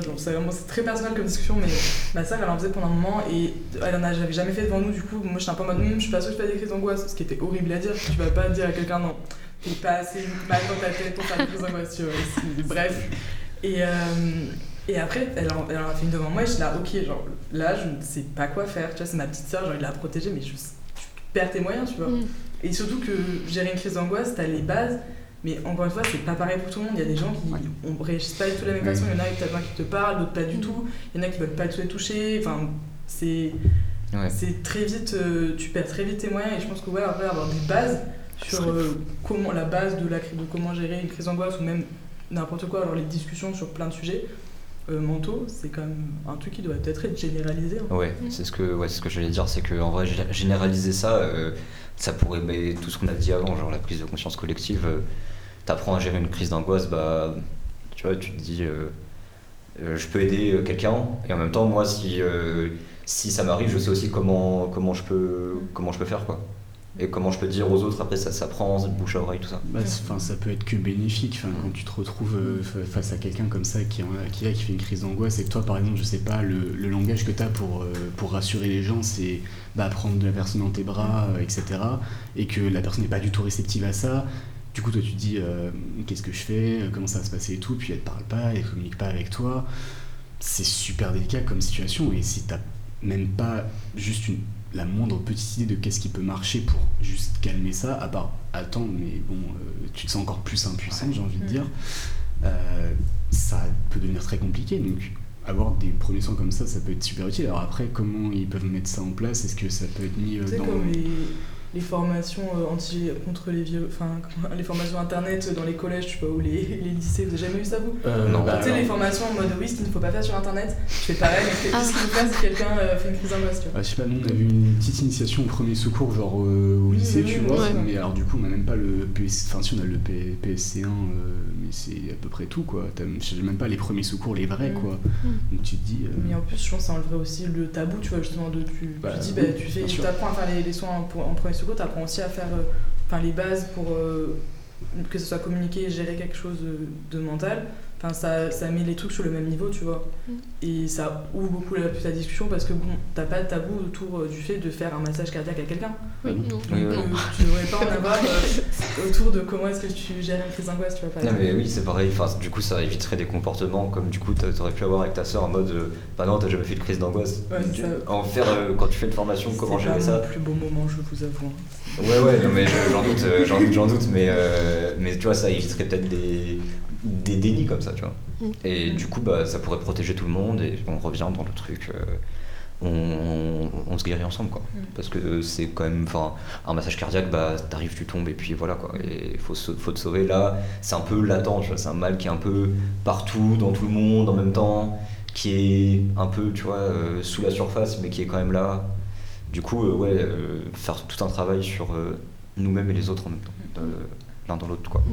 c'est très personnel comme discussion, mais ma soeur, elle en faisait pendant un moment et elle en a j'avais jamais fait devant nous. Du coup, moi, j'étais un peu en mode, Hum, je suis pas sûre que je fais des crises d'angoisse, ce qui était horrible à dire. Tu vas pas dire à quelqu'un, non, t'es pas assez mal dans ta tête pour faire des crises d'angoisse, tu vois. Bref. Et, euh, et après, elle en, elle en a fait une devant moi et je suis là, ok, genre là, je ne sais pas quoi faire. Tu vois, c'est ma petite soeur, genre, il l'a protégée, mais je, tu perds tes moyens, tu vois. Mm. Et surtout que gérer une crise d'angoisse, t'as les bases, mais encore une fois, c'est pas pareil pour tout le monde. Il y a des gens qui on réagissent pas du tout de la même Ouais. façon. Il y en a peut-être un qui te parle, d'autres pas du tout. Il y en a qui veulent pas les toucher. Enfin, c'est Ouais. c'est très vite, euh, tu perds très vite tes moyens. Et je pense que ouais, après avoir des bases sur euh, comment la base de la de comment gérer une crise d'angoisse ou même n'importe quoi, alors les discussions sur plein de sujets, euh, mentaux, c'est quand même un truc qui doit peut-être être généralisé. hein. Ouais, c'est ce que, ouais, c'est ce que j'allais dire, c'est qu'en vrai, gé- généraliser ça, euh, ça pourrait, mais tout ce qu'on a dit avant, genre la prise de conscience collective, euh, t'apprends à gérer une crise d'angoisse, bah, tu vois, tu te dis, euh, euh, je peux aider euh, quelqu'un, et en même temps, moi, si, euh, si ça m'arrive, je sais aussi comment, comment, je peux, comment je peux faire, quoi. Et comment je peux dire aux autres, après, ça s'apprend, de bouche à oreille, tout ça. Bah, ça peut être que bénéfique enfin, quand tu te retrouves euh, fa- face à quelqu'un comme ça qui, qui, qui fait une crise d'angoisse et que toi par exemple je sais pas le, le langage que tu as pour, euh, pour rassurer les gens c'est bah, prendre de la personne dans tes bras euh, etc et que la personne n'est pas du tout réceptive à ça du coup toi tu te dis qu'est-ce que je fais comment ça va se passer et tout puis elle te parle pas elle communique pas avec toi c'est super délicat comme situation et si t'as même pas juste une, la moindre petite idée de qu'est-ce qui peut marcher pour juste calmer ça, à part attendre, mais bon, euh, tu te sens encore plus impuissant, j'ai envie de dire, euh, ça peut devenir très compliqué. Donc, avoir des premiers soins comme ça, ça peut être super utile. Alors après, comment ils peuvent mettre ça en place? Est-ce que ça peut être mis euh, dans... comme les, les formations euh, anti contre les vieux, enfin les formations internet dans les collèges, sais pas, ou les, les lycées, vous avez jamais vu ça vous Euh, Non. bah, tu sais, les formations en mode oui, ce qu'il ne faut pas faire sur internet, je fais pareil, mais Ah. ce qu'il faut faire si quelqu'un euh, fait une crise d'angoisse, tu vois. Ah, je sais pas, nous on a eu une petite initiation au premier secours, genre euh, au lycée, oui, tu oui, vois. ouais. Mais alors, du coup, on a même pas le PS... Enfin, si, on a le P- PSC1, euh, mais c'est à peu près tout, quoi. Sais même pas les premiers secours, les vrais, Mm. quoi. Mm. Donc, tu te dis. euh, Mais en plus, je pense que ça enleverait aussi le tabou, tu vois, justement, de tu, Bah, tu dis, oui, bah, tu fais, apprends à faire les, les soins en, pour- en premier tu apprends aussi à faire euh, les bases pour euh, que ce soit communiquer, gérer quelque chose de, de mental. Enfin, ça, ça met les trucs sur le même niveau, tu vois. Mm. Et ça ouvre beaucoup la, la discussion parce que bon, t'as pas de tabou autour euh, du fait de faire un massage cardiaque à quelqu'un. Oui, non. Donc, Oui, euh, tu devrais pas en avoir euh, (laughs) autour de comment est-ce que tu gères une crise d'angoisse, tu vois. par Non mais oui c'est pareil, enfin, du coup ça éviterait des comportements comme du coup t'a- t'aurais pu avoir avec ta soeur en mode euh, bah non t'as jamais fait de crise d'angoisse. Ouais, c'est Tu- ça. En faire euh, quand tu fais une formation comment C'est gérer pas ça. mon plus beau moment, je vous avoue. hein. Ouais ouais non mais je- j'en doute, j'en doute, j'en doute mais, euh, mais tu vois ça éviterait peut-être des, des dénis comme ça tu vois. Mm. Et du coup bah ça pourrait protéger tout le monde et on revient dans le truc euh, on, on- on se guérit ensemble quoi. Mm. Parce que c'est quand même, enfin un massage cardiaque bah t'arrives tu tombes et puis voilà quoi. Et faut, se- faut te sauver là c'est un peu latent tu vois c'est un mal qui est un peu partout dans tout le monde en même temps qui est un peu tu vois euh, sous la surface mais qui est quand même là du coup euh, ouais faire tout un travail sur nous-mêmes et les autres en même temps l'un dans l'autre quoi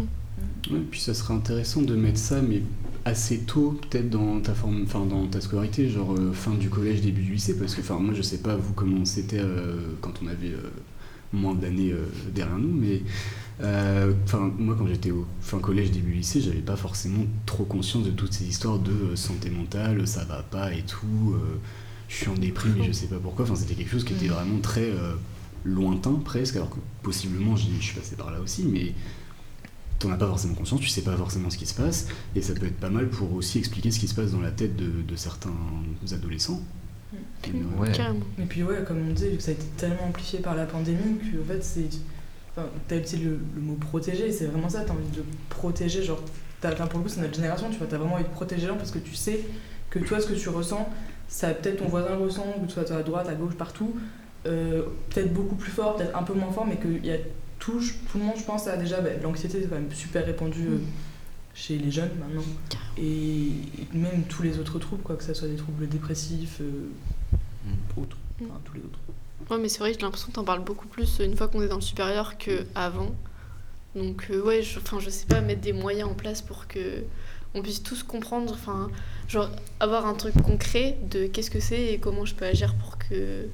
Ouais, puis ça serait intéressant de mettre ça, mais assez tôt, peut-être dans ta forme, enfin dans ta scolarité, genre euh, fin du collège, début du lycée, parce que enfin moi je sais pas vous comment c'était euh, quand on avait euh, moins d'années euh, derrière nous, mais enfin moi quand j'étais au fin collège, début lycée, j'avais pas forcément trop conscience de toutes ces histoires de santé mentale, ça va pas et tout, je suis en déprime et je sais pas pourquoi. Enfin c'était quelque chose qui était vraiment très lointain presque, alors que possiblement je suis passé par là aussi, mais t'en as pas forcément conscience, tu sais pas forcément ce qui se passe, et ça peut être pas mal pour aussi expliquer ce qui se passe dans la tête de, de certains adolescents. Et, euh, Ouais. Et puis ouais, comme on disait, vu que ça a été tellement amplifié par la pandémie, que en fait c'est... Enfin, t'as utilisé le, le mot protéger, c'est vraiment ça, t'as envie de protéger, genre... t'as- pour le coup, c'est notre génération, tu vois, t'as vraiment envie de protéger les gens parce que tu sais que toi, ce que tu ressens, ça peut-être ton voisin le ressent, que tu sois à droite, à gauche, partout, euh, peut-être beaucoup plus fort, peut-être un peu moins fort, mais qu'il y a tout, tout le monde, je pense, a déjà... bah, L'anxiété, c'est quand même super répandu euh, chez les jeunes maintenant. Et même tous les autres troubles, quoi, que ce soit des troubles dépressifs, euh, autres, enfin, tous les autres. Ouais, mais c'est vrai que j'ai l'impression que t'en parles beaucoup plus une fois qu'on est dans le supérieur qu'avant. Donc, euh, ouais, je, enfin, je sais pas, mettre des moyens en place pour que on puisse tous comprendre, enfin, genre, avoir un truc concret de qu'est-ce que c'est et comment je peux agir pour que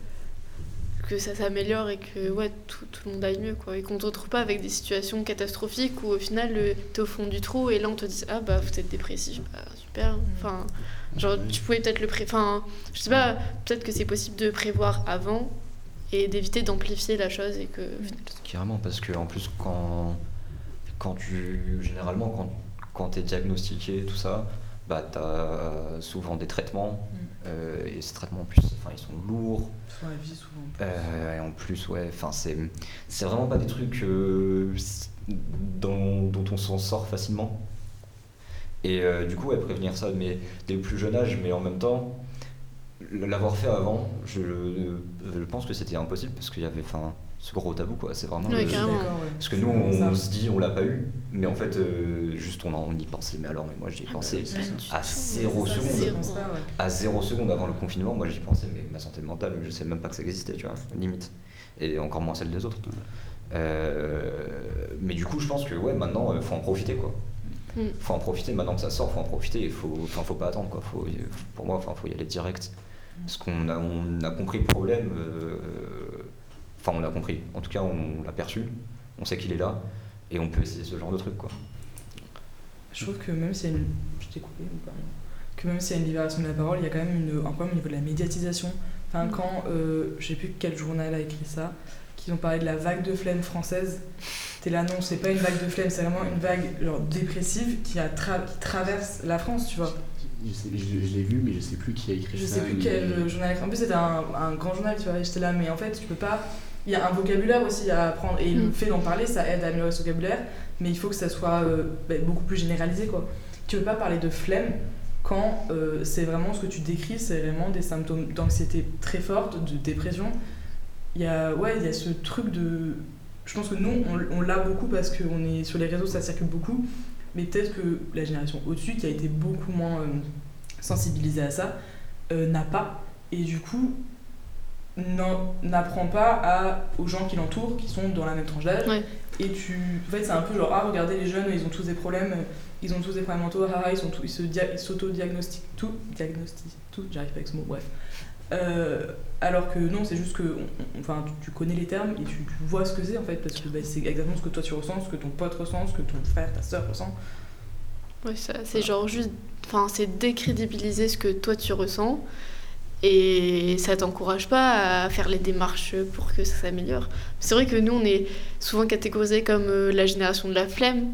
que ça s'améliore et que ouais, tout, tout le monde aille mieux quoi. Et qu'on ne se retrouve pas avec des situations catastrophiques où au final euh, t'es au fond du trou et là on te dit ah bah vous êtes dépressif. Bah, super. Enfin genre tu pouvais peut-être le pré enfin je sais pas peut-être que c'est possible de prévoir avant et d'éviter d'amplifier la chose et que Carrément, parce que en plus, quand, quand tu. Généralement, quand, quand tu es diagnostiqué, tout ça, bah, tu as souvent des traitements. Euh, et ces traitements, en plus, enfin, ils sont lourds. Sur la vie, souvent. Euh, et en plus, ouais, enfin, c'est, c'est vraiment pas des trucs euh, dont, dont on s'en sort facilement. Et du coup, ouais, prévenir ça, mais dès le plus jeune âge, mais en même temps, l'avoir fait avant, je, je pense que c'était impossible parce qu'il y avait, enfin, ce gros tabou, quoi. C'est vraiment. Ouais, le- carrément. D'accord, ouais. Parce que nous, on, on se dit, on l'a pas eu, mais en fait, euh, juste on, en- on y pensait. Mais alors, mais moi, j'y ai pensé à zéro seconde. À zéro seconde avant le confinement, moi, j'y pensais, mais ma santé mentale, je sais même pas que ça existait, tu vois, limite. Et encore moins celle des autres. Euh, mais du coup, je pense que, ouais, maintenant, euh, faut en profiter, quoi. Mm. Faut en profiter maintenant que ça sort, faut en profiter. Il faut, enfin, faut pas attendre, quoi. Faut, pour moi, enfin, faut y aller direct. Parce qu'on a, on a compris le problème. euh, Enfin, on l'a compris. En tout cas, on l'a perçu. On sait qu'il est là. Et on peut essayer ce genre de truc, quoi. Je trouve que même s'il y a une. Je t'ai coupé ou pas Que même s'il y a une libération de la parole, il y a quand même une, un problème au niveau de la médiatisation. Enfin, Mm. quand. Euh, je sais plus quel journal a écrit ça, qu'ils ont parlé de la vague de flemme française. T'es là, non, c'est pas une vague de flemme, c'est vraiment une vague genre, dépressive qui, a tra- qui traverse la France, tu vois. Je, sais- je- je l'ai vu, mais je sais plus qui a écrit Je ça. sais plus quel journal. En plus, c'était un, un grand journal, tu vois. et J'étais là, mais en fait, tu peux pas. Il y a un vocabulaire aussi à apprendre. Et le Mm. fait d'en parler, ça aide à améliorer ce vocabulaire. Mais il faut que ça soit euh, bah, beaucoup plus généralisé, quoi. Tu peux pas parler de flemme quand euh, c'est vraiment ce que tu décris, c'est vraiment des symptômes d'anxiété très forte, de dépression. Il y a, ouais, il y a ce truc de. Je pense que nous, on, on l'a beaucoup parce qu'on est sur les réseaux, ça circule beaucoup. Mais peut-être que la génération au-dessus, qui a été beaucoup moins euh, sensibilisée à ça, n'a pas. Et du coup, n'en- n'apprend pas à, aux gens qui l'entourent, qui sont dans la même tranche d'âge. Ouais. Et tu. En fait, c'est un peu genre, ah, regardez les jeunes, ils ont tous des problèmes, ils ont tous des problèmes mentaux, ah, ils sont tous- ils s'auto-diagnostiquent tout, diagnostiquent tout, j'arrive pas avec ce mot, bref. Euh, alors que non, c'est juste que on- on- enfin, tu, tu connais les termes et tu, tu vois ce que c'est en fait, parce que bah, c'est exactement ce que toi tu ressens, ce que ton pote ressent, ce que ton frère, ta soeur ressent. Ouais, ça, c'est genre juste. Enfin, c'est décrédibiliser ce que toi tu ressens. Et ça t'encourage pas à faire les démarches pour que ça s'améliore. C'est vrai que nous, on est souvent catégorisés comme euh, la génération de la flemme.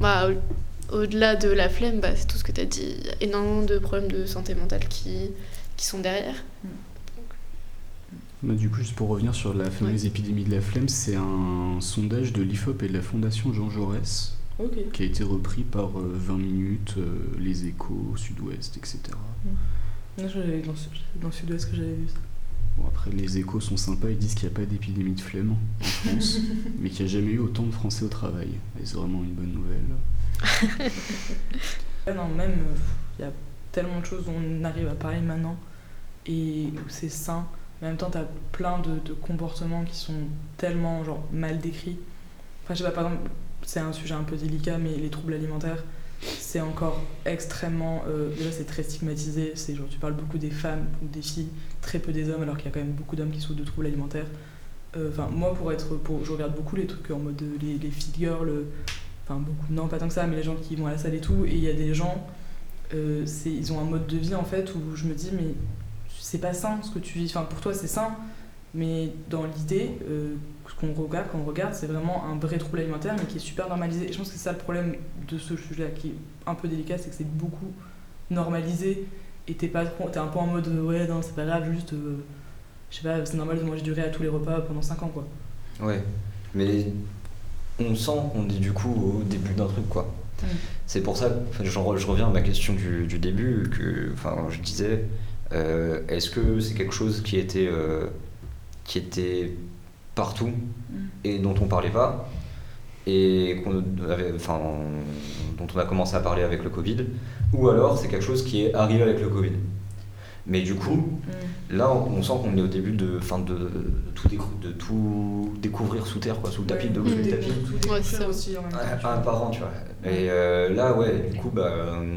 Bah, au- au-delà de la flemme, bah, c'est tout ce que tu as dit. Il y a énormément de problèmes de santé mentale qui, qui sont derrière. Bah, du coup, juste pour revenir sur la fameuse épidémie de la flemme, c'est un sondage de l'IFOP et de la Fondation Jean Jaurès qui a été repris par euh, 20 minutes, euh, Les Échos, Sud-Ouest, etc. Non, dans, le sud-ouest que j'avais vu ça. Bon, après, les échos sont sympas, ils disent qu'il n'y a pas d'épidémie de flemme en France, (laughs) mais qu'il n'y a jamais eu autant de Français au travail. Et c'est vraiment une bonne nouvelle. (laughs) Ah non, même, il y a tellement de choses dont on arrive à parler maintenant et où c'est sain. Mais en même temps, t'as plein de, de comportements qui sont tellement genre, mal décrits. Enfin, je sais pas, par exemple, c'est un sujet un peu délicat, mais les troubles alimentaires, c'est encore extrêmement. euh, déjà, c'est très stigmatisé. C'est genre, tu parles beaucoup des femmes ou des filles, très peu des hommes, alors qu'il y a quand même beaucoup d'hommes qui souffrent de troubles alimentaires. Euh, Enfin, moi, pour être. Pour, je regarde beaucoup les trucs en mode euh, les, les fit girls, enfin, beaucoup, non, pas tant que ça, mais les gens qui vont à la salle et tout. Et il y a des gens, euh, ils ont un mode de vie en fait où je me dis, mais c'est pas sain ce que tu vis. Enfin, pour toi, c'est sain, mais dans l'idée, euh, ce qu'on regarde, quand on regarde, c'est vraiment un vrai trouble alimentaire, mais qui est super normalisé. Et je pense que c'est ça le problème de ce sujet-là, qui est un peu délicat, c'est que c'est beaucoup normalisé. Et t'es pas trop, t'es un peu en mode, euh, ouais, non, c'est pas grave, juste, euh, je sais pas, c'est normal de manger du riz à tous les repas pendant 5 ans, quoi. Ouais, mais on sent qu'on est du coup au début d'un truc, quoi. Mm. C'est pour ça, enfin, je, je reviens à ma question du, du début, que je disais, euh, est-ce que c'est quelque chose qui était, qui était partout et dont on parlait pas et qu'on avait, enfin, dont on a commencé à parler avec le Covid, ou alors c'est quelque chose qui est arrivé avec le Covid. Mais du coup, là, on on sent qu'on est au début de, fin de, de tout, décou- de tout découvrir sous terre, quoi, sous le tapis, de sous le tapis. Un, un par an, tu vois. Et euh, là, ouais, du coup, bah, euh,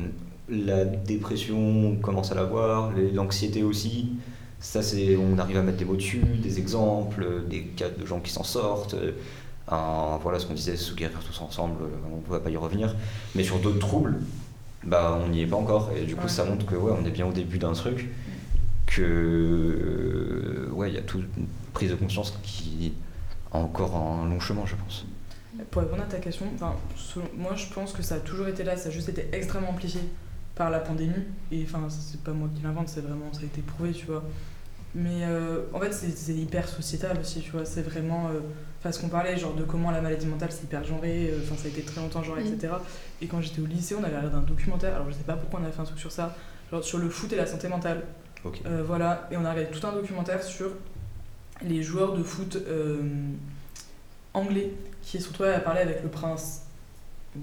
la dépression, on commence à l'avoir, les- l'anxiété aussi. Ça, c'est, on arrive à mettre des mots dessus, des exemples, des cas de gens qui s'en sortent. euh, un- voilà ce qu'on disait, se guérir tous ensemble, euh, on ne va pas y revenir. Mais sur d'autres troubles, bah, on n'y est pas encore. Et du coup, Ouais. ça montre que ouais, on est bien au début d'un truc, que euh, ouais, il y a toute une prise de conscience qui a encore un long chemin, je pense. Pour répondre à ta question, selon- moi je pense que ça a toujours été là, ça a juste été extrêmement amplifié par la pandémie. Et enfin, c'est pas moi qui l'invente, c'est vraiment, ça a été prouvé, tu vois. Mais euh, en fait, c'est c'est hyper sociétal aussi, tu vois. C'est vraiment. euh, Enfin, ce qu'on parlait, genre de comment la maladie mentale c'est hyper genré, euh, enfin, ça a été très longtemps genré, Mm. etc. Et quand j'étais au lycée, on avait regardé un documentaire, alors je sais pas pourquoi on avait fait un truc sur ça, genre sur le foot et la santé mentale. Ok. Euh, voilà, et on a regardé tout un documentaire sur les joueurs de foot euh, anglais qui se retrouvaient à parler avec le prince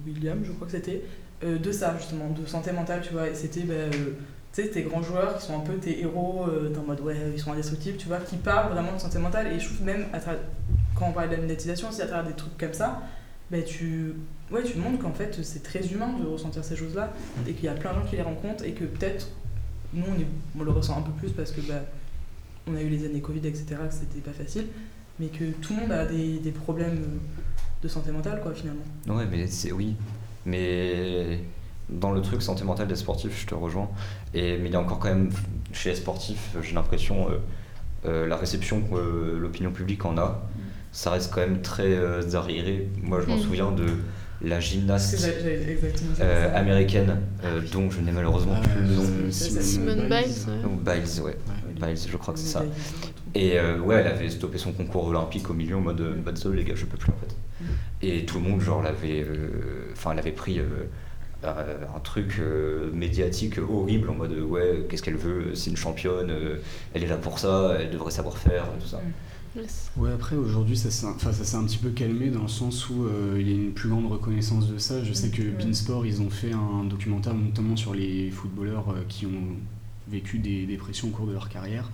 William, je crois que c'était, euh, de ça justement, de santé mentale, tu vois. Et c'était, bah, euh, tu sais, tes grands joueurs qui sont un peu tes héros, euh, dans le mode ouais, ils sont indestructibles, tu vois, qui parlent vraiment de santé mentale. Et je trouve même, à travers- quand on parle de la médiatisation, aussi à travers des trucs comme ça, bah, tu, ouais, tu montres qu'en fait c'est très humain de ressentir ces choses-là et qu'il y a plein de gens qui les rencontrent et que peut-être nous on, est- on le ressent un peu plus parce que bah, on a eu les années Covid, etc., que c'était pas facile, mais que tout le monde a des, des problèmes de santé mentale, quoi, finalement. Ouais, mais c'est oui. Mais dans le truc santé mentale des sportifs, je te rejoins. Et, mais il y a encore quand même, chez les sportifs, j'ai l'impression, euh, euh, la réception que euh, l'opinion publique en a, ça reste quand même très euh, arriéré. Moi, je m'en Mm. souviens de la gymnaste euh, américaine, euh, dont je n'ai malheureusement Ah, plus le nom. Simone Biles, Biles, ouais. Ou Biles, ouais. Biles, je crois que c'est ça. Et euh, ouais, elle avait stoppé son concours olympique au milieu en mode bah, désolé les gars, je peux plus en fait. Et tout le monde, genre, l'avait. euh, Enfin, elle avait pris un truc euh, médiatique horrible en mode ouais, qu'est-ce qu'elle veut, c'est une championne, euh, elle est là pour ça, elle devrait savoir faire, tout ça. Ouais, après aujourd'hui, ça s'est enfin, ça s'est un petit peu calmé dans le sens où euh, il y a une plus grande reconnaissance de ça. Je sais que Beansport, ils ont fait un documentaire notamment sur les footballeurs euh, qui ont vécu des dépressions au cours de leur carrière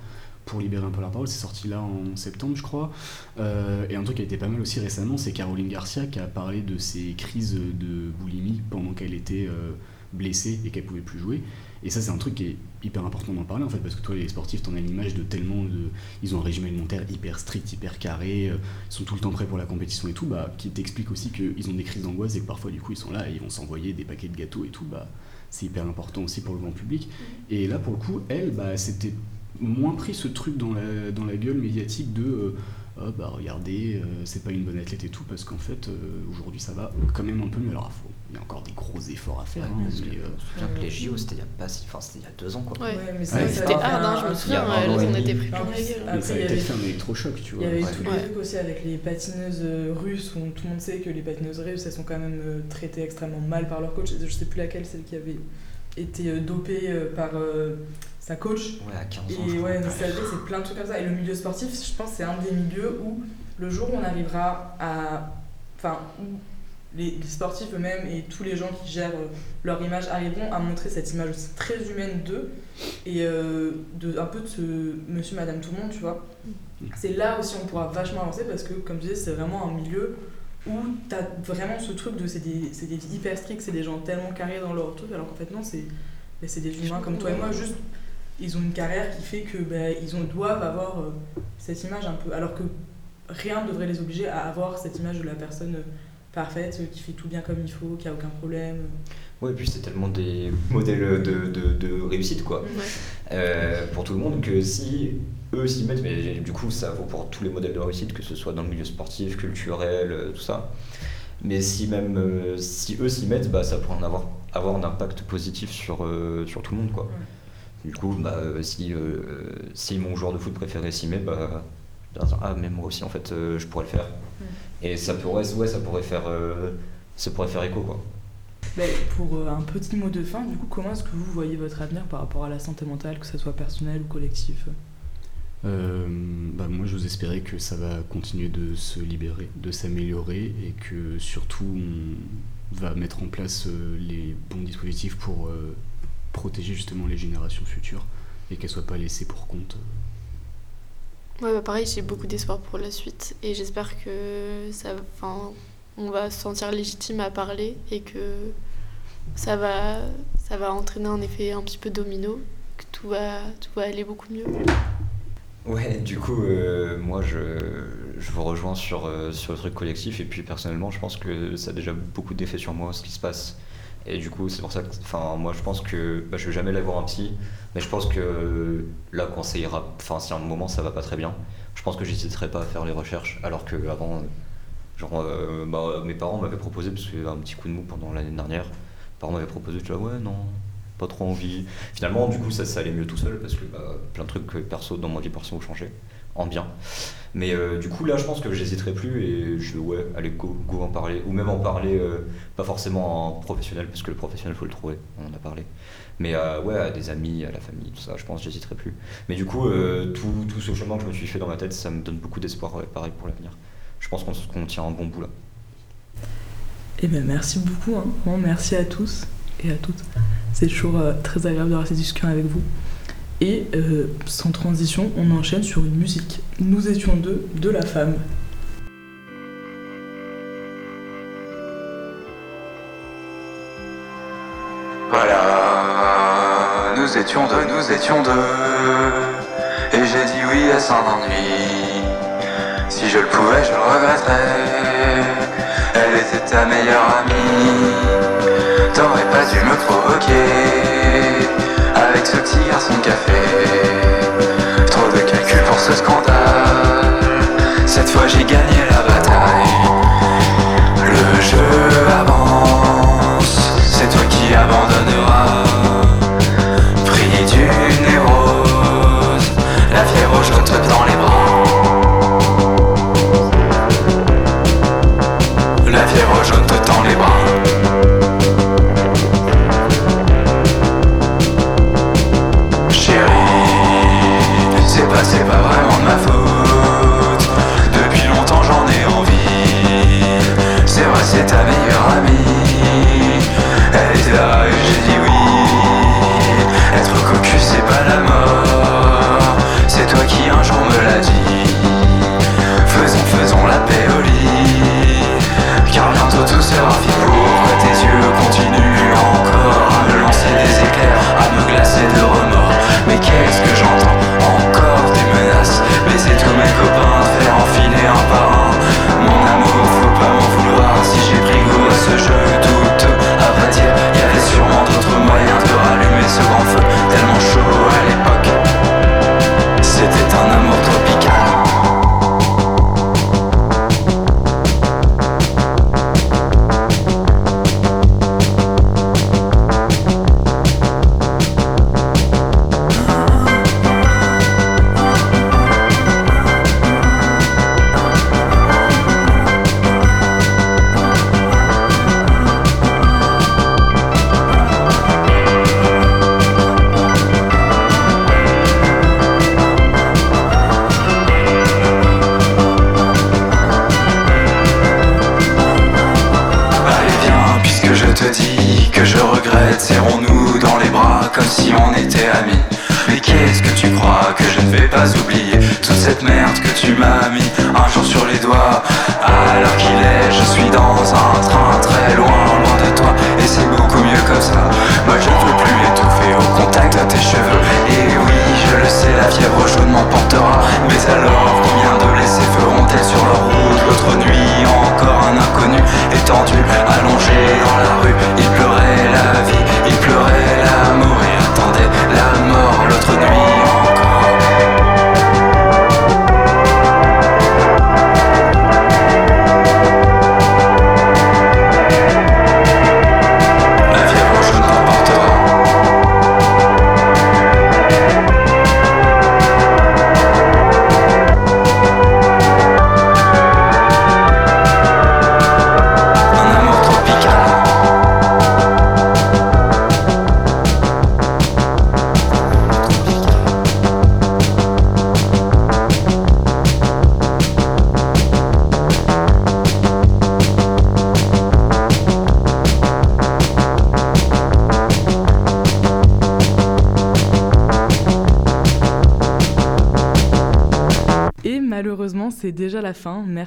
pour libérer un peu la parole. C'est sorti là en septembre, je crois. Euh, et un truc qui a été pas mal aussi récemment, c'est Caroline Garcia qui a parlé de ses crises de boulimie pendant qu'elle était euh, blessée et qu'elle pouvait plus jouer. Et ça, c'est un truc qui est hyper important d'en parler en fait, parce que toi, les sportifs, t'en as l'image de tellement de. Ils ont un régime alimentaire hyper strict, hyper carré, euh, ils sont tout le temps prêts pour la compétition et tout, bah, qui t'explique aussi qu'ils ont des crises d'angoisse et que parfois, du coup, ils sont là et ils vont s'envoyer des paquets de gâteaux et tout, bah, c'est hyper important aussi pour le grand public. Et là, pour le coup, elle, bah, c'était moins pris ce truc dans la, dans la gueule médiatique de. euh, Ah, bah regardez, euh, c'est pas une bonne athlète et tout, parce qu'en fait, euh, aujourd'hui, ça va quand même un peu mieux. Alors, faut- il y a encore des gros efforts à faire. Ouais, hein, parce que mais, euh, je me souviens que les JO, c'était il y a pas si. Enfin, c'était il y a deux ans, quoi. Ouais. Ouais, mais Ouais, c'était hard, hein, je me souviens, en étaient un- pris plein la gueule. ça peut-être avait fait un électrochoc, tu Il y avait Ouais. tous les Ouais. trucs aussi avec les patineuses russes où tout le monde sait que les patineuses russes elles sont quand même traitées extrêmement mal par leur coach. Je sais plus laquelle, celle qui avait été euh, dopée euh, par euh, sa coach. Ouais, à 15 ans. Et ouais, c'est plein de trucs comme ça. Et le milieu sportif, je pense, c'est un des milieux où le jour où on arrivera à. Enfin, où les, les sportifs eux-mêmes et tous les gens qui gèrent leur image arriveront à montrer cette image aussi très humaine d'eux et euh, de, un peu de ce monsieur, madame, tout le monde, tu vois. C'est là aussi on pourra vachement avancer parce que, comme je disais, c'est vraiment un milieu où t'as vraiment ce truc de c'est des, c'est des hyper stricts, c'est des gens tellement carrés dans leur truc, alors qu'en fait, non, c'est c'est des humains comme toi et moi, juste ils ont une carrière qui fait que ben, ils ont, doivent avoir euh, cette image un peu. Alors que rien ne devrait les obliger à avoir cette image de la personne euh, parfaite, euh, qui fait tout bien comme il faut, qui a aucun problème. Ouais, et puis c'est tellement des (laughs) modèles de, de, de réussite, quoi. Euh, pour tout le monde, que si eux s'y mettent, mais du coup ça vaut pour tous les modèles de réussite, que ce soit dans le milieu sportif, culturel, euh, tout ça. Mais si même euh, si eux s'y mettent, bah, ça pourrait en avoir, avoir un impact positif sur, euh, sur tout le monde, quoi. Du coup, bah, si, euh, si mon joueur de foot préféré s'y met, bah, ah, mais moi aussi, en fait, je pourrais le faire. Et ça pourrait, ouais, ça pourrait faire, ça pourrait faire écho, quoi. Pour euh, un petit mot de fin, du coup, comment est-ce que vous voyez votre avenir par rapport à la santé mentale, que ce soit personnel ou collectif? Euh, bah moi, j'ose espérer que ça va continuer de se libérer, de s'améliorer et que surtout on va mettre en place euh, les bons dispositifs pour euh, protéger justement les générations futures et qu'elles soient pas laissées pour compte. Ouais, bah pareil, j'ai beaucoup d'espoir pour la suite et j'espère que ça, enfin, on va se sentir légitime à parler et que ça va, ça va entraîner un effet un petit peu domino, que tout va, tout va aller beaucoup mieux. Ouais, du coup, euh, moi, je, je vous rejoins sur, euh, sur le truc collectif. Et puis, personnellement, je pense que ça a déjà beaucoup d'effet sur moi, ce qui se passe. Et du coup, c'est pour ça que, enfin, moi, je pense que bah, je vais jamais aller voir un psy. Mais je pense que là, quand ça ira, enfin, si à un moment ça va pas très bien, je pense que j'hésiterai pas à faire les recherches. Alors que avant, genre, euh, bah, mes parents m'avaient proposé, parce qu'il y avait un petit coup de mou pendant l'année dernière, mes parents m'avaient proposé, tu vois, ouais, non, pas trop envie. Finalement, du coup, ça, ça allait mieux tout seul parce que bah, plein de trucs euh, perso dans ma vie perso ont changé en bien. Mais euh, du coup, là, je pense que j'hésiterai plus et je ouais, aller go, en parler. Ou même en parler, pas forcément en professionnel, parce que le professionnel, faut le trouver, on en a parlé. Mais ouais, à des amis, à la famille, tout ça, je pense j'hésiterai plus. Mais du coup, tout, tout ce chemin que je me suis fait dans ma tête, ça me donne beaucoup d'espoir, pareil pour l'avenir. Je pense qu'on tient un bon bout là. Eh ben merci beaucoup, hein. Merci à tous et à toutes. C'est toujours euh, très agréable d'avoir ces discussions avec vous. Et euh, sans transition, on enchaîne sur une musique. Nous étions deux de la femme. Voilà, nous étions deux, nous étions deux. Et j'ai dit oui à son ennui. Si je le pouvais, je le regretterais. Elle était ta meilleure amie.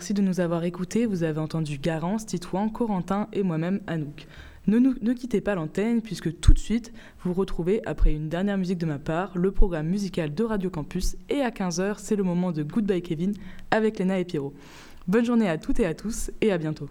Merci de nous avoir écoutés. Vous avez entendu Garance, Titouan, Corentin et moi-même Anouk. Ne, quittez pas l'antenne puisque tout de suite, vous retrouvez, après une dernière musique de ma part, le programme musical de Radio Campus. Et à 15h, c'est le moment de Goodbye Kevin avec Léna et Pierrot. Bonne journée à toutes et à tous et à bientôt.